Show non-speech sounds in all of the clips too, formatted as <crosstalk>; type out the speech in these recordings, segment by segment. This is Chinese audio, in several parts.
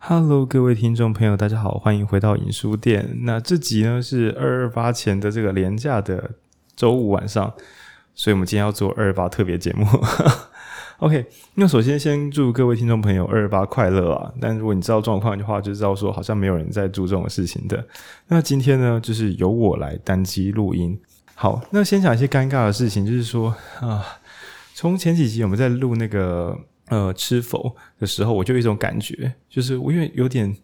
Hello，各位听众朋友，大家好，欢迎回到影书店。那这集呢是二二八前的这个连假的周五晚上，所以我们今天要做二二八特别节目。<laughs> OK，那首先先祝各位听众朋友二二八快乐啊！但如果你知道状况的话，就知道说好像没有人在做这种事情的。那今天呢，就是由我来单机录音。好，那先讲一些尴尬的事情，就是说啊，从前几集我们在录那个。呃，吃否的时候，我就有一种感觉，就是我因为有点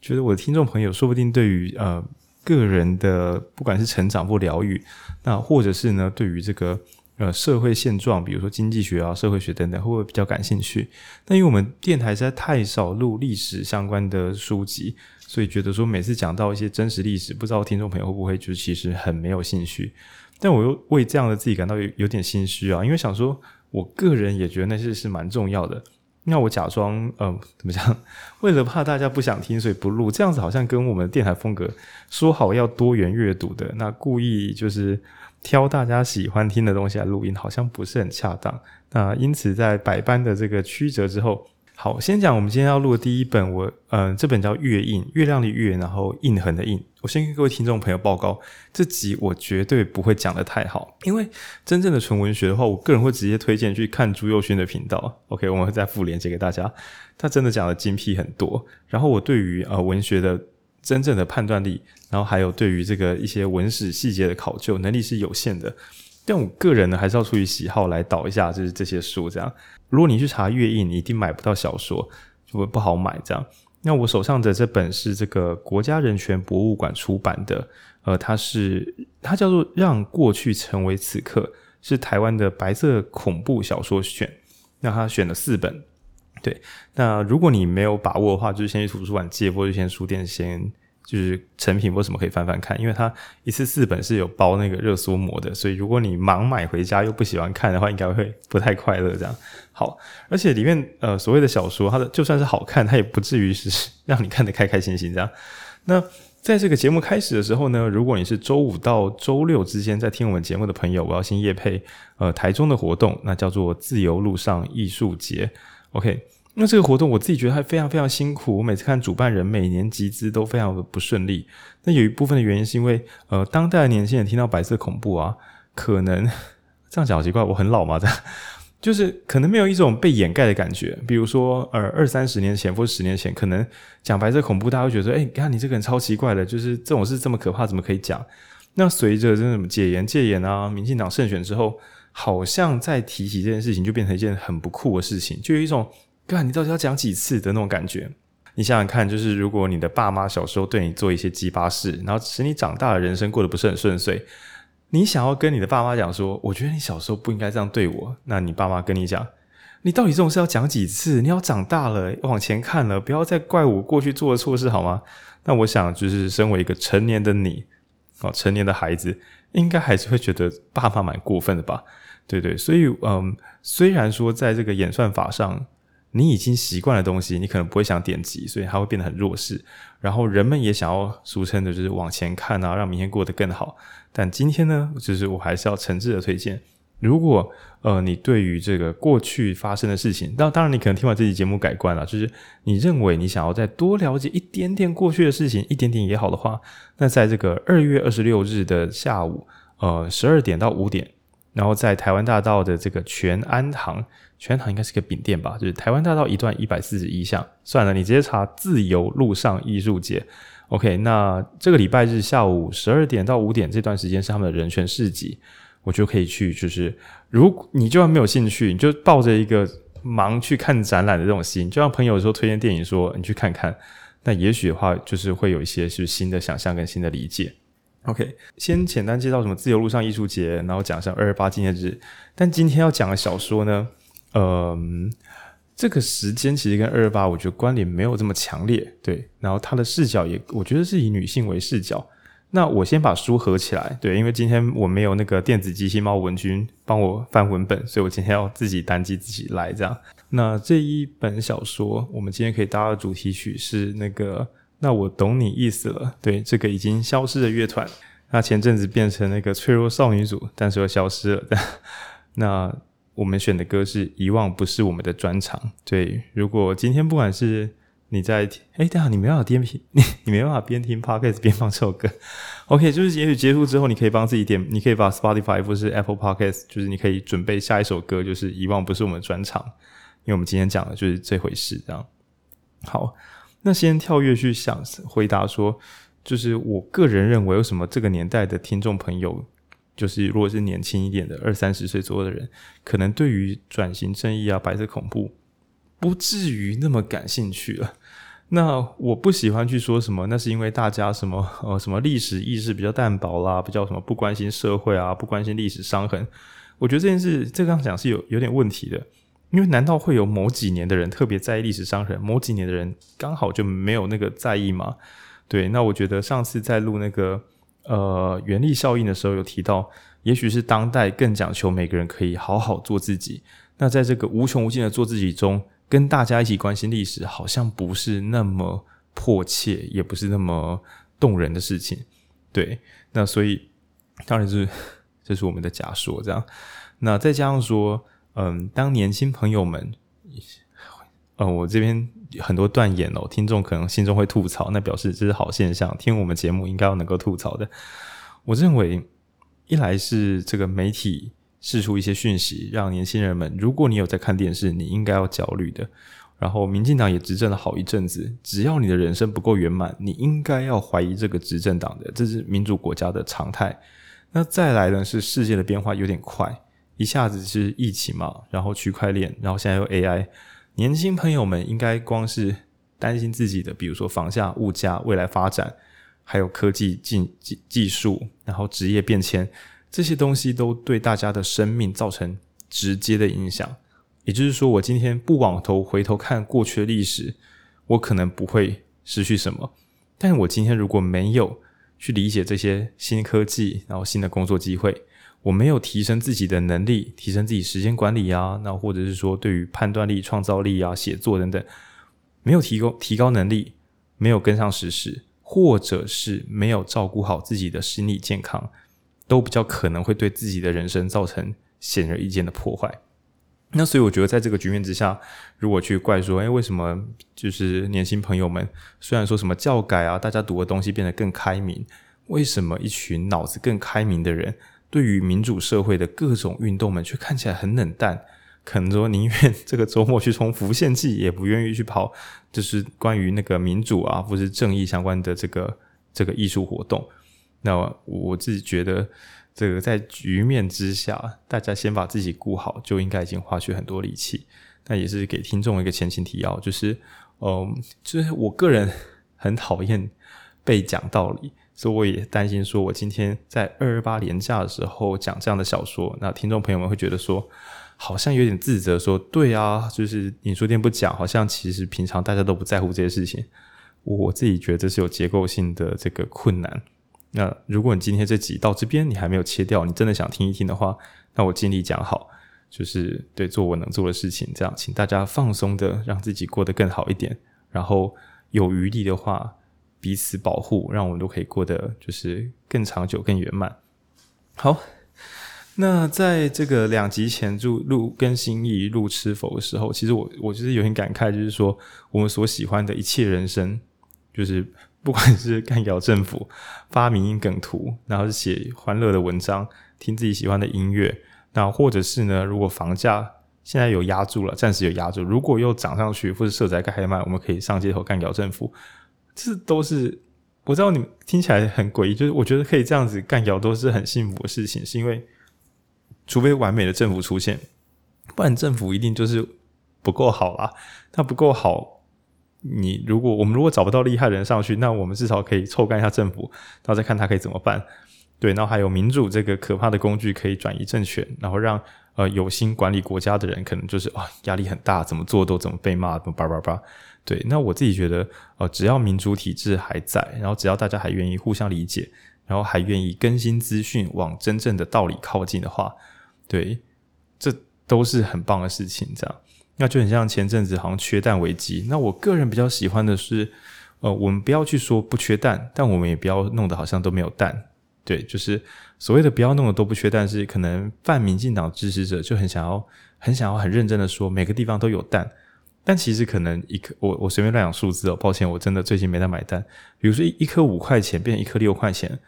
觉得我的听众朋友说不定对于呃个人的不管是成长或疗愈，那或者是呢对于这个呃社会现状，比如说经济学啊、社会学等等，会不会比较感兴趣？那因为我们电台实在太少录历史相关的书籍，所以觉得说每次讲到一些真实历史，不知道听众朋友会不会就其实很没有兴趣？但我又为这样的自己感到有有点心虚啊，因为想说。我个人也觉得那些是蛮重要的。那我假装，呃，怎么讲？<laughs> 为了怕大家不想听，所以不录。这样子好像跟我们电台风格说好要多元阅读的，那故意就是挑大家喜欢听的东西来录音，好像不是很恰当。那因此，在百般的这个曲折之后。好，先讲我们今天要录的第一本，我嗯、这本叫《月印》，月亮的月，然后印痕的印。我先跟各位听众朋友报告，这集我绝对不会讲得太好，因为真正的纯文学的话，我个人会直接推荐去看朱宥勋的频道。OK，我们会再附链接给大家，他真的讲的精辟很多。然后我对于呃文学的真正的判断力，然后还有对于这个一些文史细节的考究能力是有限的。但我个人呢，还是要出于喜好来导一下，就是这些书这样。如果你去查月印，你一定买不到小说，就会不好买这样。那我手上的这本是这个国家人权博物馆出版的，呃，它是它叫做《让过去成为此刻》，是台湾的白色恐怖小说选。那他选了四本，对。那如果你没有把握的话，就是先去图书馆借，或者先书店先。就是成品为什么可以翻翻看？因为它一次四本是有包那个热缩膜的，所以如果你盲买回家又不喜欢看的话，应该会不太快乐。这样好，而且里面呃所谓的小说，它的就算是好看，它也不至于是让你看得开开心心这样。那在这个节目开始的时候呢，如果你是周五到周六之间在听我们节目的朋友，我要先夜配呃台中的活动，那叫做自由路上艺术节。OK。那这个活动我自己觉得还非常非常辛苦，我每次看主办人每年集资都非常的不顺利。那有一部分的原因是因为，呃，当代的年轻人听到白色恐怖啊，可能这样讲好奇怪，我很老吗？这样就是可能没有一种被掩盖的感觉。比如说，呃，二三十年前或者十年前，可能讲白色恐怖，大家会觉得说，哎，你看你这个人超奇怪的，就是这种事这么可怕，怎么可以讲？那随着这种解严戒严啊，民进党胜选之后，好像在提起这件事情就变成一件很不酷的事情，就有一种。哥，你到底要讲几次的那种感觉？你想想看，就是如果你的爸妈小时候对你做一些鸡巴事，然后使你长大的人生过得不是很顺遂，你想要跟你的爸妈讲说，我觉得你小时候不应该这样对我，那你爸妈跟你讲，你到底这种事要讲几次？你要长大了，往前看了，不要再怪我过去做的错事好吗？那我想，就是身为一个成年的你，哦，成年的孩子，应该还是会觉得爸妈蛮过分的吧？对对，所以，嗯，虽然说在这个演算法上。你已经习惯的东西，你可能不会想点击，所以它会变得很弱势。然后人们也想要俗称的就是往前看啊，让明天过得更好。但今天呢，就是我还是要诚挚的推荐，如果呃你对于这个过去发生的事情，那当然你可能听完这期节目改观了，就是你认为你想要再多了解一点点过去的事情，一点点也好的话，那在这个二月二十六日的下午，呃十二点到五点。然后在台湾大道的这个全安堂，全安堂应该是个饼店吧，就是台湾大道一段一百四十一巷。算了，你直接查“自由路上艺术节”。OK，那这个礼拜日下午十二点到五点这段时间是他们的人权市集，我就可以去。就是如果你就算没有兴趣，你就抱着一个忙去看展览的这种心，就像朋友说推荐电影说你去看看，那也许的话就是会有一些是新的想象跟新的理解。OK，先简单介绍什么自由路上艺术节，然后讲一下二二八纪念日。但今天要讲的小说呢，嗯，这个时间其实跟二二八我觉得关联没有这么强烈，对。然后它的视角也，我觉得是以女性为视角。那我先把书合起来，对，因为今天我没有那个电子机器猫文君帮我翻文本，所以我今天要自己单机自己来这样。那这一本小说，我们今天可以搭的主题曲是那个。那我懂你意思了，对，这个已经消失的乐团，那前阵子变成那个脆弱少女组，但是又消失了。<laughs> 那我们选的歌是《遗忘不是我们的专长》。对，如果今天不管是你在哎，等下你没办法边听，你 <laughs> 你没办法边听 Podcast 边放这首歌。OK，就是也许结束之后，你可以帮自己点，你可以把 Spotify 或是 Apple Podcast，就是你可以准备下一首歌，就是遗忘不是我们的专长，因为我们今天讲的就是这回事。这样好，那先跳跃去想回答说，就是我个人认为，为什么这个年代的听众朋友，就是如果是年轻一点的二三十岁左右的人，可能对于转型正义啊、白色恐怖。不至于那么感兴趣了。<laughs> 那我不喜欢去说什么，那是因为大家什么 <laughs> 呃什么历史意识比较淡薄啦，比较什么不关心社会啊，不关心历史伤痕。我觉得这件事这样讲是有有点问题的，因为难道会有某几年的人特别在意历史伤痕，某几年的人刚好就没有那个在意吗？对，那我觉得上次在录那个呃原力效应的时候有提到，也许是当代更讲求每个人可以好好做自己。那在这个无穷无尽的做自己中。跟大家一起关心历史，好像不是那么迫切，也不是那么动人的事情。对，那所以当然是这是我们的假说，这样。那再加上说，嗯，当年轻朋友们，嗯，我这边很多断言哦，听众可能心中会吐槽，那表示这是好现象。听我们节目应该要能够吐槽的。我认为，一来是这个媒体。释出一些讯息，让年轻人们，如果你有在看电视，你应该要焦虑的。然后，民进党也执政了好一阵子，只要你的人生不够圆满，你应该要怀疑这个执政党的，这是民主国家的常态。那再来呢，是世界的变化有点快，一下子是疫情嘛，然后区块链，然后现在又 AI，年轻朋友们应该光是担心自己的，比如说房价、物价、未来发展，还有科技技技技术，然后职业变迁。这些东西都对大家的生命造成直接的影响，也就是说，我今天不往头回头看过去的历史，我可能不会失去什么。但我今天如果没有去理解这些新科技，然后新的工作机会，我没有提升自己的能力，提升自己时间管理啊，那或者是说对于判断力、创造力啊、写作等等，没有提高提高能力，没有跟上时事，或者是没有照顾好自己的心理健康。都比较可能会对自己的人生造成显而易见的破坏。那所以我觉得，在这个局面之下，如果去怪说，哎，为什么就是年轻朋友们虽然说什么教改啊，大家读的东西变得更开明，为什么一群脑子更开明的人，对于民主社会的各种运动们却看起来很冷淡？可能说宁愿这个周末去冲浮现祭，也不愿意去跑，就是关于那个民主啊，或是正义相关的这个这个艺术活动。那我自己觉得，这个在局面之下，大家先把自己顾好，就应该已经花去很多力气。那也是给听众一个前情提要，就是，嗯，就是我个人很讨厌被讲道理，所以我也担心说，我今天在二二八连假的时候讲这样的小说，那听众朋友们会觉得说，好像有点自责，说对啊，就是影书店不讲，好像其实平常大家都不在乎这些事情。我自己觉得是有结构性的这个困难。那如果你今天这集到这边你还没有切掉，你真的想听一听的话，那我尽力讲好，就是对做我能做的事情，这样请大家放松的让自己过得更好一点，然后有余力的话彼此保护，让我们都可以过得就是更长久、更圆满。好，那在这个两集前录录更新一录吃否的时候，其实我我就是有点感慨，就是说我们所喜欢的一切人生，就是。不管是干譙政府、发明梗图，然后是写欢乐的文章、听自己喜欢的音乐，那或者是呢，如果房价现在有压住了，暂时有压住，如果又涨上去，或者社宅盖太慢，我们可以上街头干譙政府。这都是我知道你们听起来很诡异，就是我觉得可以这样子干掉，都是很幸福的事情，是因为除非完美的政府出现，不然政府一定就是不够好啦，那不够好。你如果我们如果找不到厉害的人上去，那我们至少可以臭干一下政府，然后再看他可以怎么办。对，然后还有民主这个可怕的工具可以转移政权，然后让呃有心管理国家的人可能就是啊压力很大，怎么做都怎么被骂，怎么叭叭叭。对，那我自己觉得呃只要民主体制还在，然后只要大家还愿意互相理解，然后还愿意更新资讯往真正的道理靠近的话，对，这都是很棒的事情，这样。那就很像前阵子好像缺蛋危机。那我个人比较喜欢的是，呃，我们不要去说不缺蛋，但我们也不要弄得好像都没有蛋。对，就是所谓的不要弄得都不缺但，是可能泛民进党支持者就很想要、很想要、很认真的说每个地方都有蛋，但其实可能一颗，我我随便乱讲数字哦，抱歉，我真的最近没在买单。比如说一一颗五块钱变成一颗六块钱，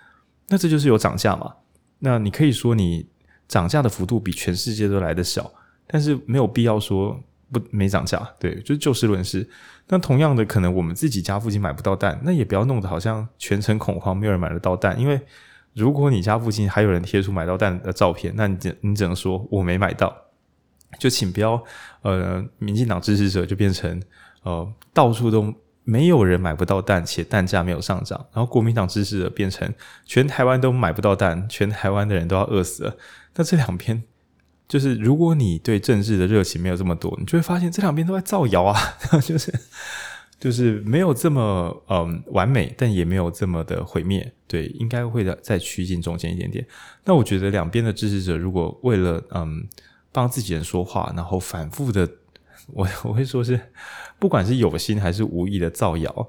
那这就是有涨价嘛？那你可以说你涨价的幅度比全世界都来得小，但是没有必要说不没涨价，对，就是就事论事。那同样的，可能我们自己家附近买不到蛋，那也不要弄得好像全城恐慌，没有人买得到蛋。因为如果你家附近还有人贴出买到蛋的照片，那你只你只能说我没买到。就请不要呃，民进党支持者就变成呃到处都没有人买不到蛋，且蛋价没有上涨，然后国民党支持者变成全台湾都买不到蛋，全台湾的人都要饿死了。那这两边就是，如果你对政治的热情没有这么多，你就会发现这两边都在造谣啊，<laughs> 就是就是没有这么嗯完美，但也没有这么的毁灭。对，应该会在在趋近中间一点点。那我觉得两边的支持者如果为了嗯。帮自己人说话，然后反复的，我 <laughs> 我会说是，不管是有心还是无意的造谣，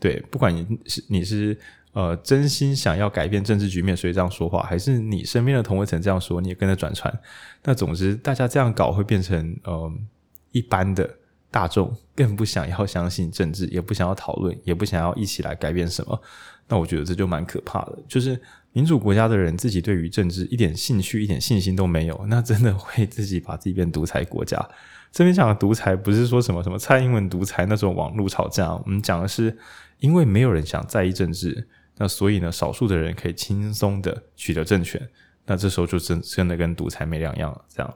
对，不管你是你是呃真心想要改变政治局面，所以这样说话，还是你身边的同温层这样说，你也跟着转传，那总之大家这样搞会变成呃一般的大众更不想要相信政治，也不想要讨论，也不想要一起来改变什么，那我觉得这就蛮可怕的，就是。民主国家的人自己对于政治一点兴趣、一点信心都没有，那真的会自己把自己变独裁国家。这边讲的独裁不是说什么什么蔡英文独裁那种网络吵架，我们讲的是因为没有人想在意政治，那所以呢，少数的人可以轻松的取得政权，那这时候就真真的跟独裁没两样了。这样，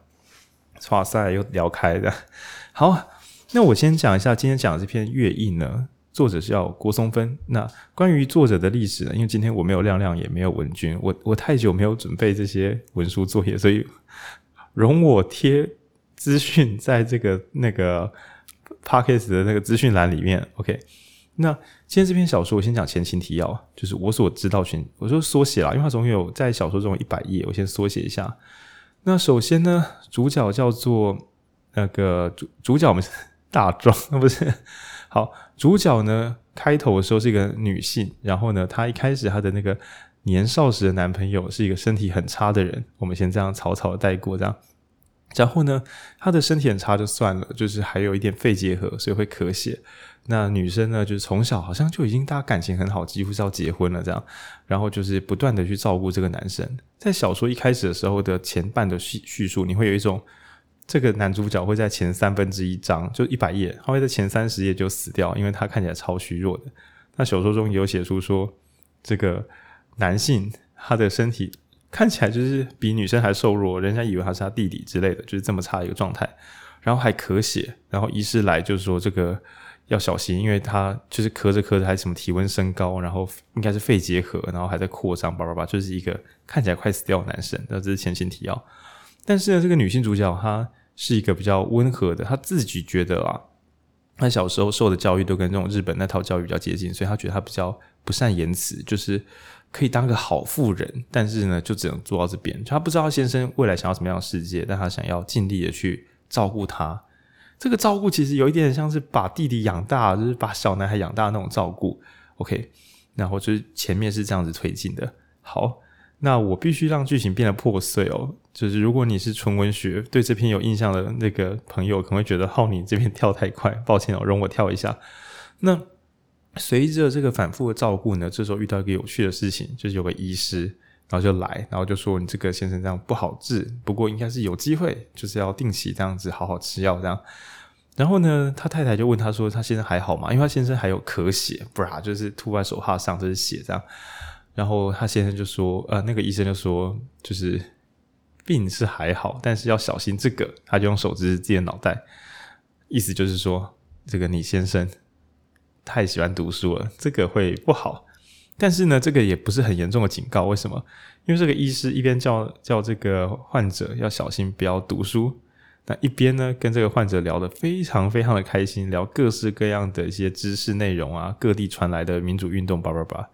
哇塞，又聊开的。<laughs> 好，那我先讲一下今天讲的这篇乐印呢。作者是叫郭松芬。那关于作者的历史呢？因为今天我没有亮亮，也没有文君，我我太久没有准备这些文书作业，所以容我贴资讯在这个那个 podcast 的那个资讯栏里面。OK，那今天这篇小说，我先讲前情提要，就是我所知道全，我就缩写啦，因为它总有在小说中一百页，我先缩写一下。那首先呢，主角叫做那个主主角，们大壮，<laughs> 不是。好，主角呢，开头的时候是一个女性，然后呢，她一开始她的那个年少时的男朋友是一个身体很差的人，我们先这样草草带过这样。然后呢，她的身体很差就算了，就是还有一点肺结核，所以会咳血。那女生呢，就是从小好像就已经大家感情很好，几乎是要结婚了这样。然后就是不断的去照顾这个男生。在小说一开始的时候的前半的叙叙述，你会有一种。这个男主角会在前三分之一章，就一百页，他会在前三十页就死掉，因为他看起来超虚弱的。那小说中有写出说，这个男性他的身体看起来就是比女生还瘦弱，人家以为他是他弟弟之类的，就是这么差一个状态。然后还咳血，然后医师来就是说这个要小心，因为他就是咳着咳着还什么体温升高，然后应该是肺结核，然后还在扩张，叭叭叭，就是一个看起来快死掉的男生。那这是前情提要。但是呢，这个女性主角她是一个比较温和的，她自己觉得啊，她小时候受的教育都跟这种日本那套教育比较接近，所以她觉得她比较不善言辞，就是可以当个好妇人，但是呢，就只能做到这边。她不知道先生未来想要什么样的世界，但她想要尽力的去照顾他。这个照顾其实有一点像是把弟弟养大，就是把小男孩养大那种照顾。OK，然后就是前面是这样子推进的。好。那我必须让剧情变得破碎哦。就是如果你是纯文学对这篇有印象的那个朋友，可能会觉得浩你这边跳太快，抱歉哦，容我跳一下。那随着这个反复的照顾呢，这时候遇到一个有趣的事情，就是有个医师，然后就来，然后就说你这个先生这样不好治，不过应该是有机会，就是要定期这样子好好吃药这样。然后呢，他太太就问他说：“他先生还好吗？”因为他先生还有咳血，不然就是吐在手帕上，这是血这样。然后他先生就说：“呃，那个医生就说，就是病是还好，但是要小心这个。”他就用手指自己的脑袋，意思就是说，这个你先生太喜欢读书了，这个会不好。但是呢，这个也不是很严重的警告。为什么？因为这个医师一边叫叫这个患者要小心不要读书，那一边呢跟这个患者聊得非常非常的开心，聊各式各样的一些知识内容啊，各地传来的民主运动，叭叭叭。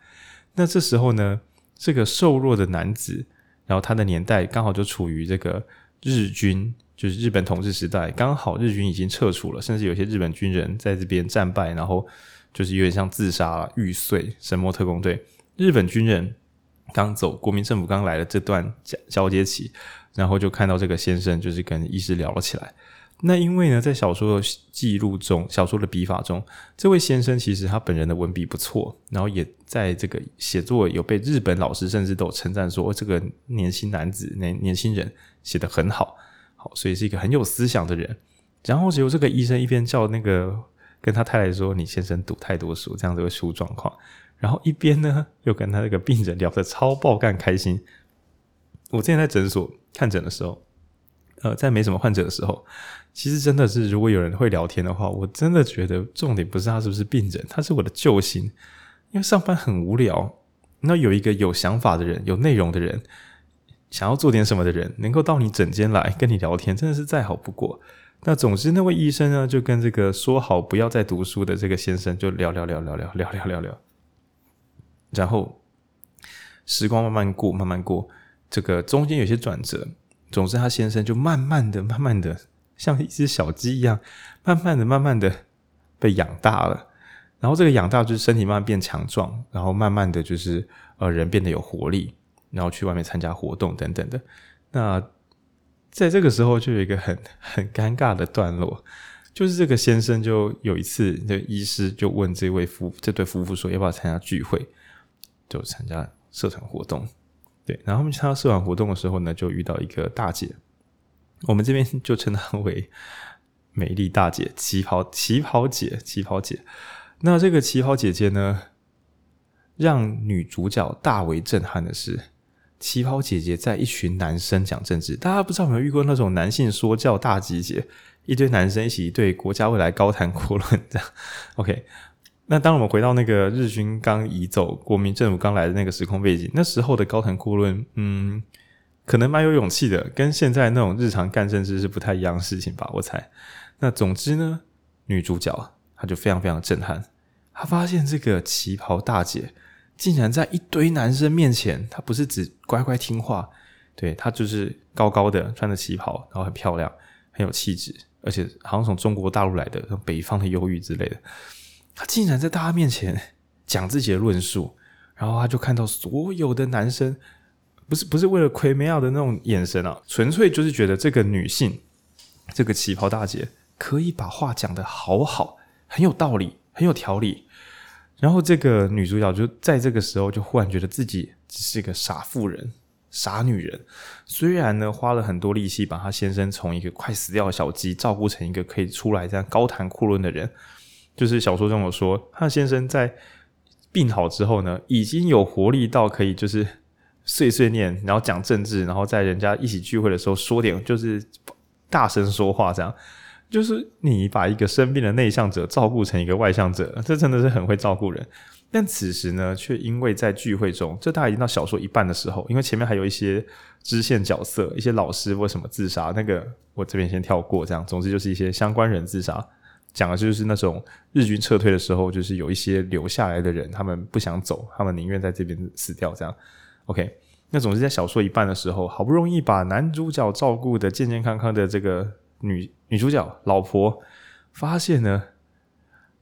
那这时候呢，这个瘦弱的男子，然后他的年代刚好就处于这个日军，就是日本统治时代，刚好日军已经撤出了，甚至有些日本军人在这边战败，然后就是有点像自杀玉碎神魔特工队，日本军人刚走，国民政府刚来的这段交交接期，然后就看到这个先生就是跟医师聊了起来，那因为呢，在小说的记录中，小说的笔法中，这位先生其实他本人的文笔不错，然后也在这个写作有被日本老师甚至都有称赞说，这个年轻男子、年年轻人写得很好，好，所以是一个很有思想的人。然后只有这个医生一边叫那个跟他太太说：“你先生读太多书，这样子会出状况。”然后一边呢又跟他那个病人聊得超爆干开心。我之前在诊所看诊的时候。呃，在没什么患者的时候，其实真的是，如果有人会聊天的话，我真的觉得重点不是他是不是病人，他是我的救星。因为上班很无聊，那有一个有想法的人、有内容的人，想要做点什么的人，能够到你诊间来跟你聊天，真的是再好不过。那总之，那位医生呢，就跟这个说好不要再读书的这个先生就聊聊聊聊聊聊聊聊聊，然后时光慢慢过，慢慢过，这个中间有些转折。总之，他先生就慢慢的、慢慢的，像一只小鸡一样，慢慢的、慢慢的被养大了。然后这个养大就是身体慢慢变强壮，然后慢慢的就是呃人变得有活力，然后去外面参加活动等等的。那在这个时候就有一个很很尴尬的段落，就是这个先生就有一次，这个医师就问这位夫这对夫妇说要不要参加聚会，就参加社团活动。对，然后他们参加社团活动的时候呢，就遇到一个大姐，我们这边 <laughs> 就称她为美丽大姐、旗袍旗袍姐、旗袍姐。那这个旗袍姐姐呢，让女主角大为震撼的是，旗袍姐姐在一群男生讲政治。大家不知道有没有遇过那种男性说教大集结，一堆男生一起对国家未来高谈阔论这样。OK。那当我们回到那个日军刚移走、国民政府刚来的那个时空背景，那时候的高谈阔论，嗯，可能蛮有勇气的，跟现在那种日常干政治是不太一样的事情吧，我猜。那总之呢，女主角她就非常非常震撼，她发现这个旗袍大姐竟然在一堆男生面前，她不是只乖乖听话，对，她就是高高的穿着旗袍，然后很漂亮，很有气质，而且好像从中国大陆来的，北方的忧郁之类的。他竟然在大家面前 <laughs> 讲自己的论述，然后他就看到所有的男生，不是不是为了窥美亚的那种眼神啊，纯粹就是觉得这个女性，这个旗袍大姐可以把话讲得好好，很有道理，很有条理。然后这个女主角就在这个时候就忽然觉得自己只是一个傻妇人、傻女人。虽然呢花了很多力气把她先生从一个快死掉的小鸡照顾成一个可以出来这样高谈阔论的人。就是小说中有说，他先生在病好之后呢，已经有活力到可以就是碎碎念，然后讲政治，然后在人家一起聚会的时候说点就是大声说话，这样就是你把一个生病的内向者照顾成一个外向者，这真的是很会照顾人。但此时呢，却因为在聚会中，这大概已经到小说一半的时候，因为前面还有一些支线角色，一些老师为什么自杀，那个我这边先跳过，这样，总之就是一些相关人自杀。讲的就是那种日军撤退的时候，就是有一些留下来的人，他们不想走，他们宁愿在这边死掉。这样，OK。那总是在小说一半的时候，好不容易把男主角照顾得健健康康的这个女女主角老婆，发现呢，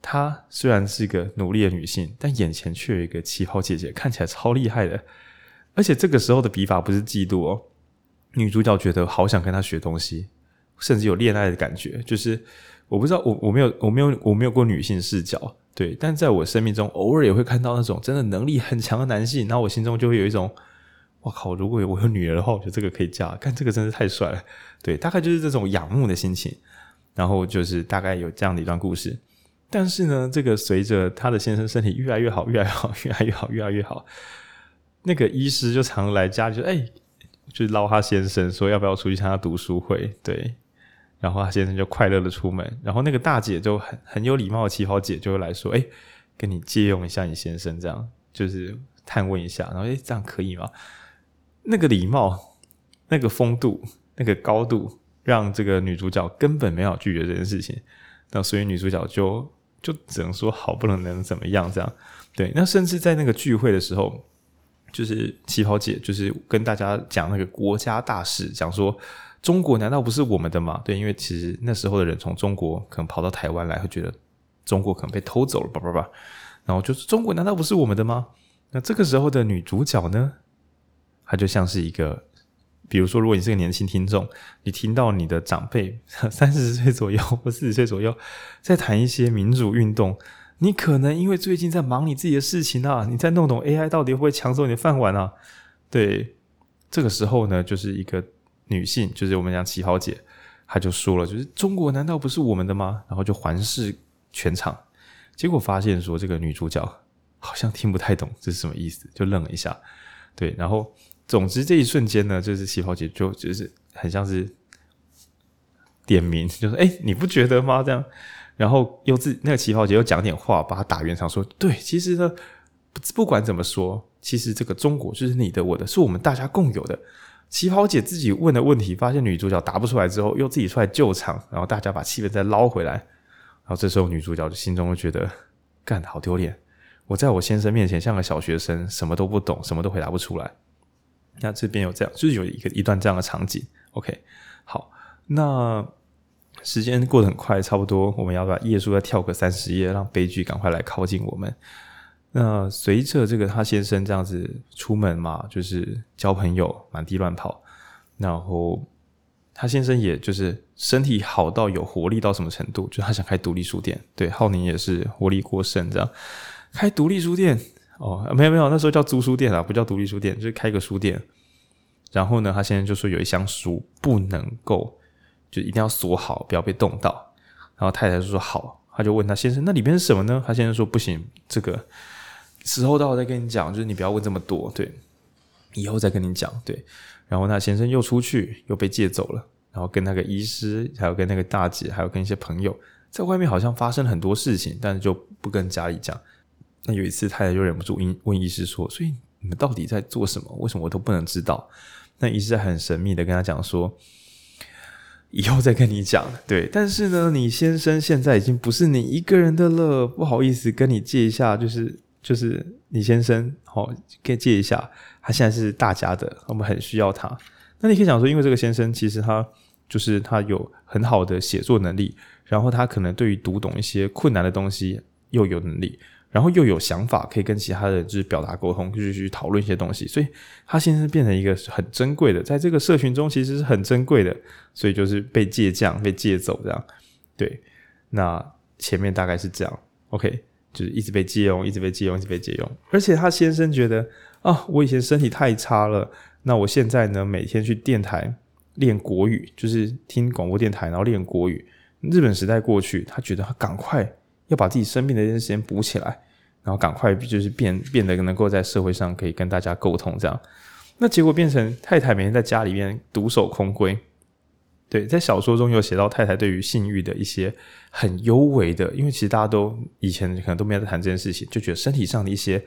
她虽然是一个努力的女性，但眼前却有一个旗袍姐姐，看起来超厉害的。而且这个时候的笔法不是嫉妒哦，女主角觉得好想跟她学东西，甚至有恋爱的感觉，就是。我不知道，我我没有我没有我没有过女性视角，对，但在我生命中偶尔也会看到那种真的能力很强的男性，然后我心中就会有一种，我靠，如果我有女儿的话，我觉得这个可以嫁，看这个真是太帅了，对，大概就是这种仰慕的心情，然后就是大概有这样的一段故事。但是呢，这个随着他的先生身体越来越好，越来越好，越来越好，越来越好，那个医师就常来家里就哎，就捞他先生说要不要出去参加读书会，对。然后先生就快乐的出门，然后那个大姐就很很有礼貌的旗袍姐就会来说：“哎，跟你借用一下你先生，这样就是探问一下。”然后哎，这样可以吗？那个礼貌、那个风度、那个高度，让这个女主角根本没有拒绝这件事情。那所以女主角就就只能说好，不能能怎么样这样。对，那甚至在那个聚会的时候，就是旗袍姐就是跟大家讲那个国家大事，讲说。中国难道不是我们的吗？对，因为其实那时候的人从中国可能跑到台湾来，会觉得中国可能被偷走了，叭叭叭。然后就是中国难道不是我们的吗？那这个时候的女主角呢，她就像是一个比如说，如果你是个年轻听众，你听到你的长辈 <laughs> 三十岁左右 <laughs> 或四十岁左右在谈一些民主运动，你可能因为最近在忙你自己的事情啊，你在弄懂 AI 到底会不会抢走你的饭碗啊？对，这个时候呢，就是一个女性，就是我们讲旗袍姐，她就说了，就是中国难道不是我们的吗？然后就环视全场，结果发现说这个女主角好像听不太懂这是什么意思，就愣了一下。对，然后。总之，这一瞬间呢，就是旗袍姐就就是很像是点名，就说：“哎，你不觉得吗？”这样，然后又自那个旗袍姐又讲点话，把他打圆场，说：“对，其实呢，不管怎么说，其实这个中国就是你的、我的，是我们大家共有的。”旗袍姐自己问的问题，发现女主角答不出来之后，又自己出来救场，然后大家把气氛再捞回来。然后这时候女主角就心中会觉得干好丢脸，我在我先生面前像个小学生，什么都不懂，什么都回答不出来。那这边有这样，就是有一个一段这样的场景。OK，好，那时间过得很快，差不多我们要把页数再跳个三十页，让悲剧赶快来靠近我们。那随着这个他先生这样子出门嘛，就是交朋友，满地乱跑，然后他先生也就是身体好到有活力到什么程度，就他想开独立书店。对，浩宁也是活力过剩，这样开独立书店。哦，没有没有，那时候叫租书店啊，不叫独立书店，就是开个书店。然后呢，他先生就说有一箱书不能够，就一定要锁好，不要被冻到。然后太太就说好，他就问他先生，那里边是什么呢？他先生说不行，这个时候到了再跟你讲，就是你不要问这么多，对，以后再跟你讲，对。然后那先生又出去，又被借走了，然后跟那个医师，还有跟那个大姐，还有跟一些朋友，在外面好像发生了很多事情，但是就不跟家里讲。那有一次，太太就忍不住问问医师说：“所以你们到底在做什么？为什么我都不能知道？”那医师很神秘的跟他讲说：“以后再跟你讲。”对，但是呢，你先生现在已经不是你一个人的了，不好意思跟你借一下，就是就是你先生，好，可以借一下。他现在是大家的，我们很需要他。那你可以讲说，因为这个先生其实他就是他有很好的写作能力，然后他可能对于读懂一些困难的东西又有能力。然后又有想法，可以跟其他人就是表达沟通，就是去讨论一些东西，所以他现在变成一个很珍贵的，在这个社群中其实是很珍贵的，所以就是被借将、被借走这样。对，那前面大概是这样，OK，就是一直被借用，一直被借用，一直被借用。而且他先生觉得啊，我以前身体太差了，那我现在呢，每天去电台练国语，就是听广播电台，然后练国语。日本时代过去，他觉得他赶快要把自己生病的这段时间补起来。然后赶快就是变变得能够在社会上可以跟大家沟通，这样，那结果变成太太每天在家里面独守空闺。对，在小说中有写到太太对于性欲的一些很幽微的，因为其实大家都以前可能都没有在谈这件事情，就觉得身体上的一些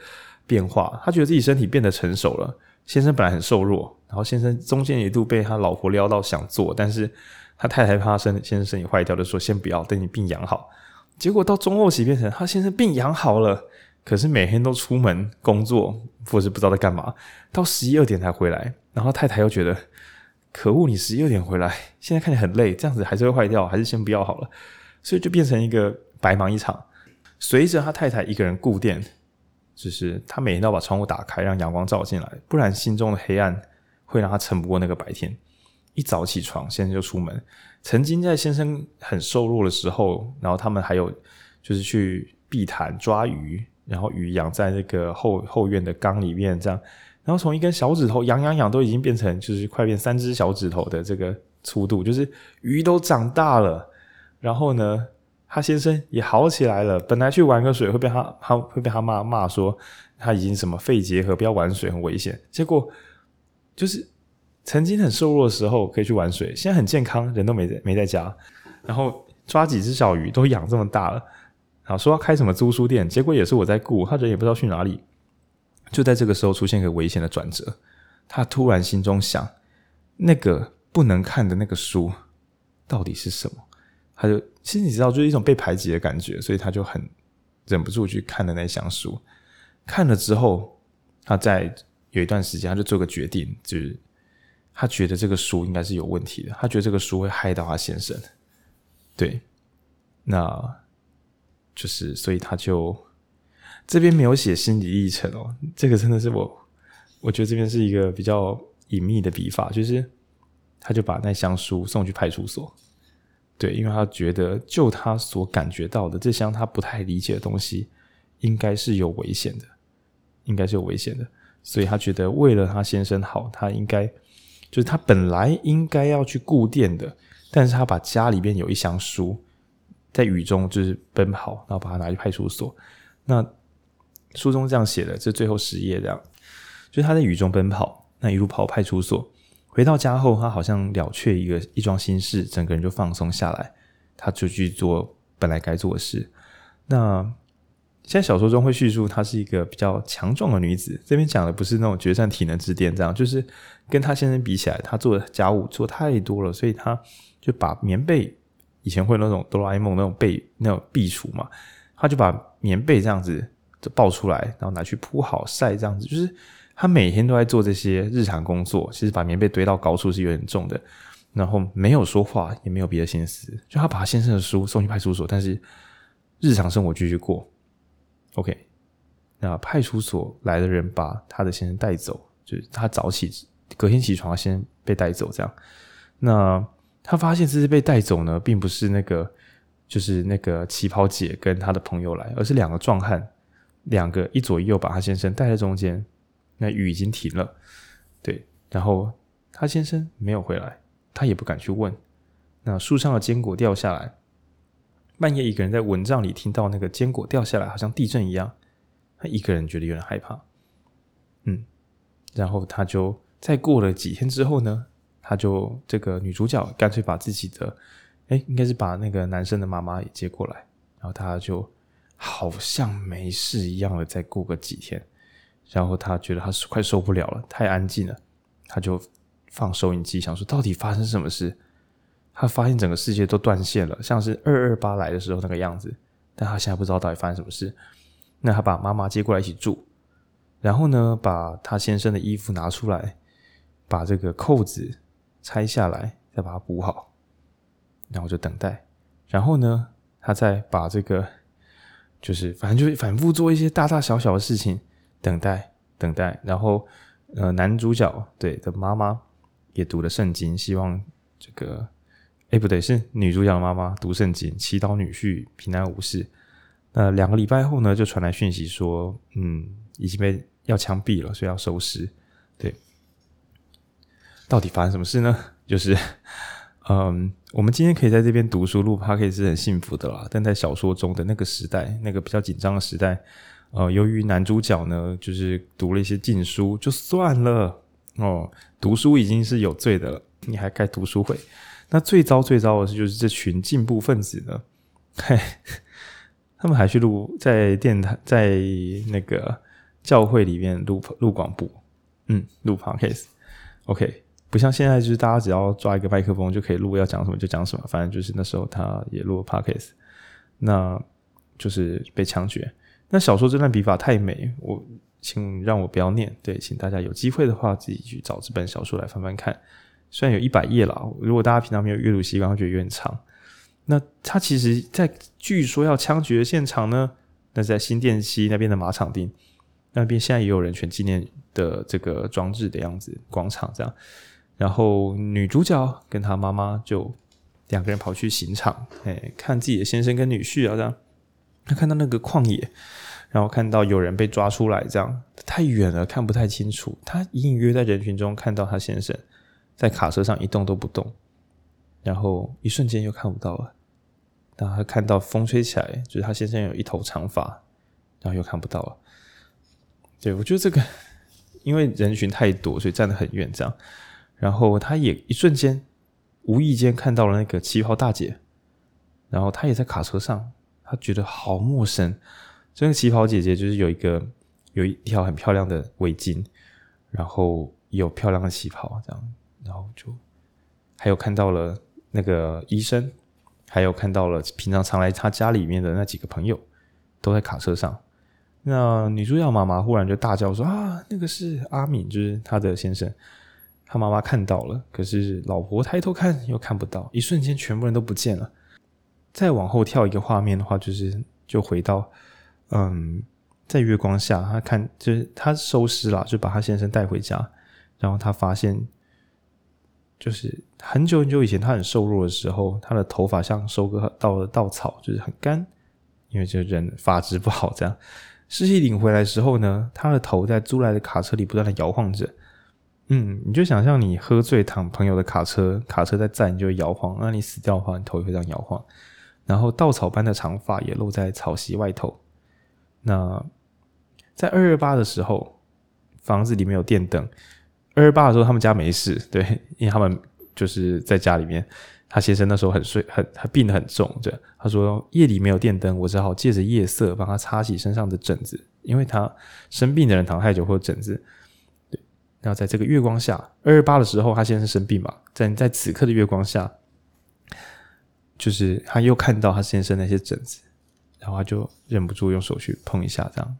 变化，他觉得自己身体变得成熟了。先生本来很瘦弱，然后先生中间一度被他老婆撩到想做，但是他太太怕身先生身体坏掉，就说先不要，等你病养好。结果到中后期变成他先生病养好了。可是每天都出门工作，或是不知道在干嘛，到十一二点才回来。然后太太又觉得，可恶，你十一二点回来，现在看起来很累，这样子还是会坏掉，还是先不要好了。所以就变成一个白忙一场。随着他太太一个人顾店，就是他每天都要把窗户打开，让阳光照进来，不然心中的黑暗会让他撑不过那个白天。一早起床，先生就出门。曾经在先生很瘦弱的时候，然后他们还有就是去碧潭抓鱼。然后鱼养在那个后后院的缸里面，这样，然后从一根小指头养养养，都已经变成就是快变三只小指头的这个粗度，就是鱼都长大了。然后呢，他先生也好起来了。本来去玩个水会被他他会被他妈骂说他已经什么肺结核，不要玩水很危险。结果就是曾经很瘦弱的时候可以去玩水，现在很健康，人都没没在家，然后抓几只小鱼都养这么大了。然后，说要开什么租书店，结果也是我在雇，他人也不知道去哪里。就在这个时候出现一个危险的转折，他突然心中想，那个不能看的那个书到底是什么？他就其实你知道，就是一种被排挤的感觉，所以他就很忍不住去看了那箱书。看了之后，他在有一段时间，他就做个决定，就是他觉得这个书应该是有问题的，他觉得这个书会害到他先生。对，那。就是，所以他就这边没有写心理历程哦。这个真的是我，我觉得这边是一个比较隐秘的笔法，就是他就把那箱书送去派出所。对，因为他觉得，就他所感觉到的，这箱他不太理解的东西，应该是有危险的，应该是有危险的，所以他觉得为了他先生好，他应该就是他本来应该要去顾店的，但是他把家里边有一箱书在雨中就是奔跑，然后把它拿去派出所。那书中这样写的，这最后十页这样，就是他在雨中奔跑，那一路跑派出所。回到家后，他好像了却一个一桩心事，整个人就放松下来，他就去做本来该做的事。那现在小说中会叙述她是一个比较强壮的女子，这边讲的不是那种决战体能之巅，这样就是跟她先生比起来，她做的家务做太多了，所以她就把棉被以前会那种哆啦 A 梦那种被那种壁橱嘛，她就把棉被这样子就抱出来，然后拿去铺好晒，这样子就是。他每天都在做这些日常工作，其实把棉被堆到高处是有点重的，然后没有说话，也没有别的心思，就他把他先生的书送去派出所，但是日常生活继续过。OK，那派出所来的人把他的先生带走，就是他早起隔天起床先被带走这样。那他发现这次被带走呢，并不是那个就是那个旗袍姐跟他的朋友来，而是两个壮汉，两个一左一右把他先生带在中间。那雨已经停了，对，然后他先生没有回来，他也不敢去问。那树上的坚果掉下来，半夜一个人在蚊帐里听到那个坚果掉下来，好像地震一样，他一个人觉得有点害怕。嗯，然后他就再过了几天之后呢，他就这个女主角干脆把自己的，哎，应该是把那个男生的妈妈也接过来，然后他就好像没事一样的再过个几天。然后他觉得他是快受不了了，太安静了，他就放收音机，想说到底发生什么事。他发现整个世界都断线了，像是二二八来的时候那个样子。但他现在不知道到底发生什么事。那他把妈妈接过来一起住，然后呢，把他先生的衣服拿出来，把这个扣子拆下来，再把它补好，然后就等待。然后呢，他再把这个，就是反正就是反复做一些大大小小的事情。等待，等待，然后，呃，男主角对的妈妈也读了圣经，希望这个，哎，不对，是女主角的妈妈读圣经，祈祷女婿平安无事。那两个礼拜后呢，就传来讯息说，嗯，已经被要枪毙了，所以要收尸。对，到底发生什么事呢？<laughs> 就是，嗯，我们今天可以在这边读书录 p 可以是很幸福的啦，但在小说中的那个时代，那个比较紧张的时代。呃，由于男主角呢，就是读了一些禁书，就算了哦，读书已经是有罪的了，你还开读书会？那最糟最糟的是，就是这群进步分子呢，嘿，他们还去录在电台，在那个教会里面录录广播，嗯，录 podcast，OK，不像现在，就是大家只要抓一个麦克风就可以录，要讲什么就讲什么，反正就是那时候他也录了 podcast，那就是被枪决。那小说这段笔法太美，我请让我不要念。对，请大家有机会的话自己去找这本小说来翻翻看。虽然有一百页了，如果大家平常没有阅读习惯，会觉得有点长。那他其实，在据说要枪决现场呢，那在新店溪那边的马场町那边，现在也有人权纪念的这个装置的样子广场这样。然后女主角跟她妈妈就两个人跑去刑场，哎，看自己的先生跟女婿啊这样。他看到那个旷野，然后看到有人被抓出来，这样太远了，看不太清楚。他隐隐约在人群中看到他先生在卡车上一动都不动，然后一瞬间又看不到了。然后他看到风吹起来，就是他先生有一头长发，然后又看不到了。对，我觉得这个因为人群太多，所以站得很远，这样。然后他也一瞬间无意间看到了那个旗袍大姐，然后他也在卡车上。他觉得好陌生，这个旗袍姐姐就是有一个有一条很漂亮的围巾，然后有漂亮的旗袍这样，然后就还有看到了那个医生，还有看到了平常常来他家里面的那几个朋友都在卡车上。那女主角妈妈忽然就大叫说：“啊，那个是阿敏，就是他的先生。”他妈妈看到了，可是老婆抬头看又看不到，一瞬间全部人都不见了。再往后跳一个画面的话，就是就回到，嗯，在月光下，他看就是他收尸了，就把他先生带回家，然后他发现，就是很久很久以前，他很瘦弱的时候，他的头发像收割到了稻草，就是很干，因为这人发质不好。这样尸体领回来的时候呢，他的头在租来的卡车里不断的摇晃着。嗯，你就想象你喝醉躺朋友的卡车，卡车在载，你就会摇晃。那你死掉的话，你头也会这样摇晃。然后稻草般的长发也露在草席外头。那在二二八的时候，房子里面有电灯。二二八的时候，他们家没事，对，因为他们就是在家里面。他先生那时候很睡，很他病得很重，这他说夜里没有电灯，我只好借着夜色帮他擦洗身上的疹子，因为他生病的人躺太久会有疹子。对，然后在这个月光下，二二八的时候，他先生生病嘛，在在此刻的月光下。就是他又看到他先生那些疹子，然后他就忍不住用手去碰一下，这样。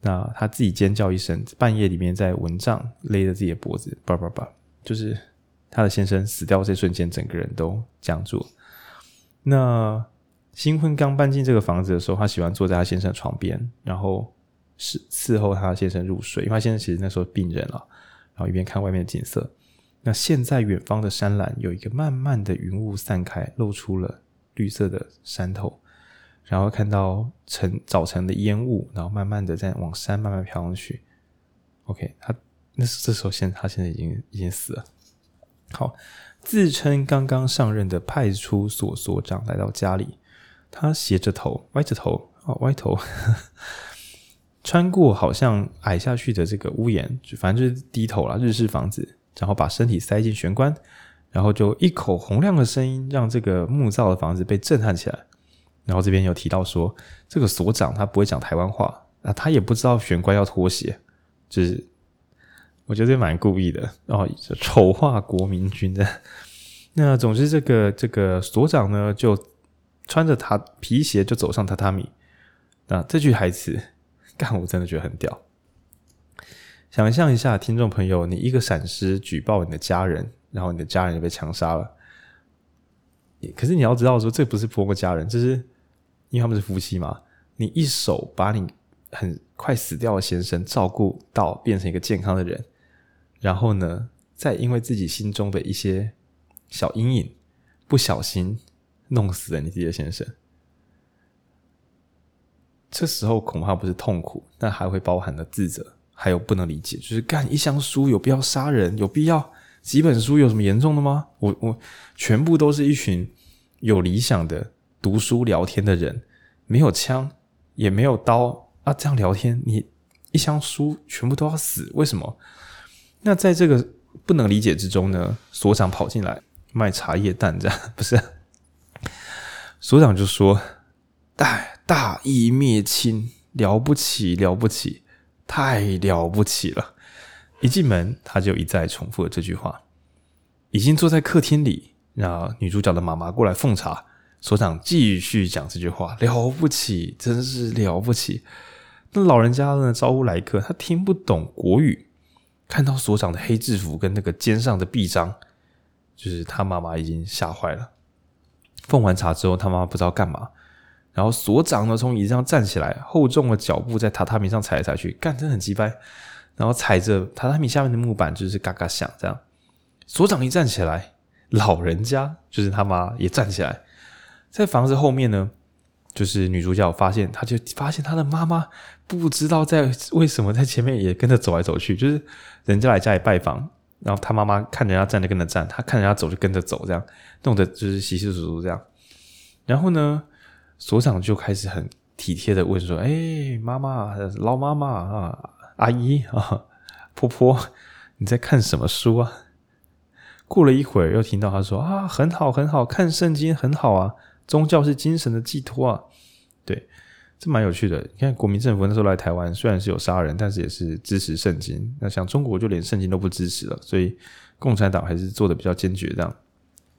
那他自己尖叫一声，半夜里面在蚊帐勒着自己的脖子，叭叭叭，就是他的先生死掉这瞬间，整个人都僵住。那新婚刚搬进这个房子的时候，他喜欢坐在他先生的床边，然后是伺候他先生入睡，因为他先生其实那时候病人了，然后一边看外面的景色。那现在远方的山岚有一个慢慢的云雾散开，露出了绿色的山头，然后看到晨早晨的烟雾，然后慢慢的在往山慢慢飘上去。OK，他那是这时候现他现在已经已经死了。好，自称刚刚上任的派出所所长来到家里，他斜着头，歪着头，哦，歪头，<laughs> 穿过好像矮下去的这个屋檐，反正就是低头了，日式房子。然后把身体塞进玄关，然后就一口洪亮的声音，让这个木造的房子被震撼起来。然后这边有提到说，这个所长他不会讲台湾话，那他也不知道玄关要脱鞋，就是我觉得这蛮故意的。然后丑化国民军的。那总之，这个这个所长呢，就穿着他皮鞋就走上榻榻米。那这句台词，干我真的觉得很屌。想象一下，听众朋友，你一个闪失举报你的家人，然后你的家人就被枪杀了。可是你要知道说，这不是普通的家人，这是因为他们是夫妻嘛。你一手把你很快死掉的先生照顾到变成一个健康的人，然后呢，再因为自己心中的一些小阴影，不小心弄死了你自己的先生。这时候恐怕不是痛苦，但还会包含了自责。还有不能理解，就是干一箱书有必要杀人？有必要？几本书有什么严重的吗？我我全部都是一群有理想的读书聊天的人，没有枪也没有刀啊，这样聊天，你一箱书全部都要死？为什么？那在这个不能理解之中呢？所长跑进来卖茶叶蛋，这样 <laughs> 不是？所长就说：“大大义灭亲，了不起，了不起。”太了不起了！一进门，他就一再重复了这句话。已经坐在客厅里，那女主角的妈妈过来奉茶，所长继续讲这句话：了不起，真是了不起。那老人家呢，招呼来客，他听不懂国语，看到所长的黑制服跟那个肩上的臂章，就是他妈妈已经吓坏了。奉完茶之后，他妈妈不知道干嘛。然后所长呢，从椅子上站起来，厚重的脚步在榻榻米上踩来踩去，干，真的很鸡掰。然后踩着榻榻米下面的木板，就是嘎嘎响。这样，所长一站起来，老人家就是他妈也站起来。在房子后面呢，就是女主角发现，她就发现她的妈妈不知道在为什么在前面也跟着走来走去，就是人家来家里拜访，然后她妈妈看人家站就跟着站，她看人家走就跟着走，这样弄得就是稀稀疏疏这样。然后呢，所长就开始很体贴的问说：“哎，妈妈，老妈妈啊，阿姨啊，婆婆，你在看什么书啊？”过了一会儿，又听到他说：“啊，很好，很好，看圣经很好啊，宗教是精神的寄托啊。”对，这蛮有趣的。你看，国民政府那时候来台湾，虽然是有杀人，但是也是支持圣经。那像中国就连圣经都不支持了，所以共产党还是做的比较坚决。这样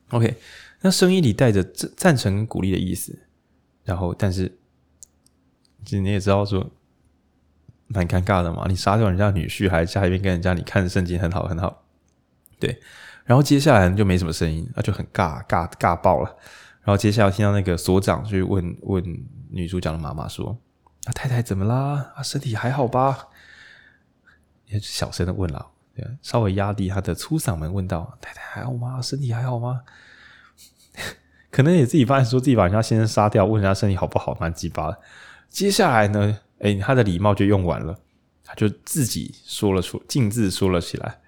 ，OK，那声音里带着赞赞成鼓励的意思。然后，但是，其实你也知道说，蛮尴尬的嘛。你杀掉人家女婿，还下一边跟人家你看圣经很好很好，对。然后接下来就没什么声音，那就很尬尬尬爆了。然后接下来听到那个所长去问问女主角的妈妈说：“啊，太太怎么啦？啊，身体还好吧？”也小声的问了，稍微压低他的粗嗓门问道：“太太还好吗？身体还好吗？” <laughs> 可能也自己发现说自己把人家先生杀掉，问人家身体好不好，蛮鸡巴的。接下来呢，哎，他的礼貌就用完了，他就自己说了出，径自说了起来。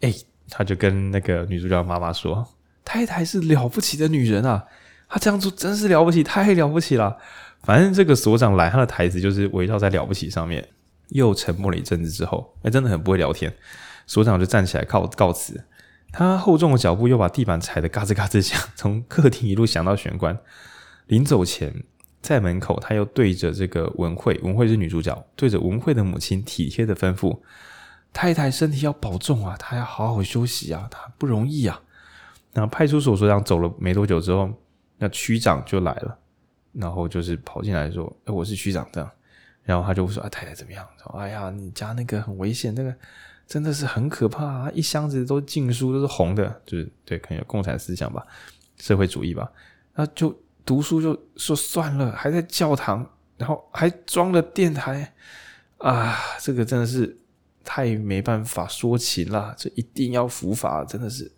哎，他就跟那个女主角妈妈说：“太太是了不起的女人啊，她这样做真是了不起，太了不起了。”反正这个所长来，他的台词就是围绕在了不起上面。又沉默了一阵子之后，哎，真的很不会聊天。所长就站起来告告辞。他厚重的脚步又把地板踩得嘎吱嘎吱响，从客厅一路响到玄关。临走前，在门口，他又对着这个文慧，文慧是女主角，对着文慧的母亲体贴的吩咐：“太太身体要保重啊，她要好好休息啊，她不容易啊。”那派出所所长走了没多久之后，那区长就来了，然后就是跑进来说：“哎，我是区长。”这样，然后他就说：“啊，太太怎么样？说哎呀，你家那个很危险，那个。”真的是很可怕啊！一箱子都禁书，都是红的，就是对，可能有共产思想吧，社会主义吧。那就读书就说算了，还在教堂，然后还装了电台啊！这个真的是太没办法说情了，这一定要伏法，真的是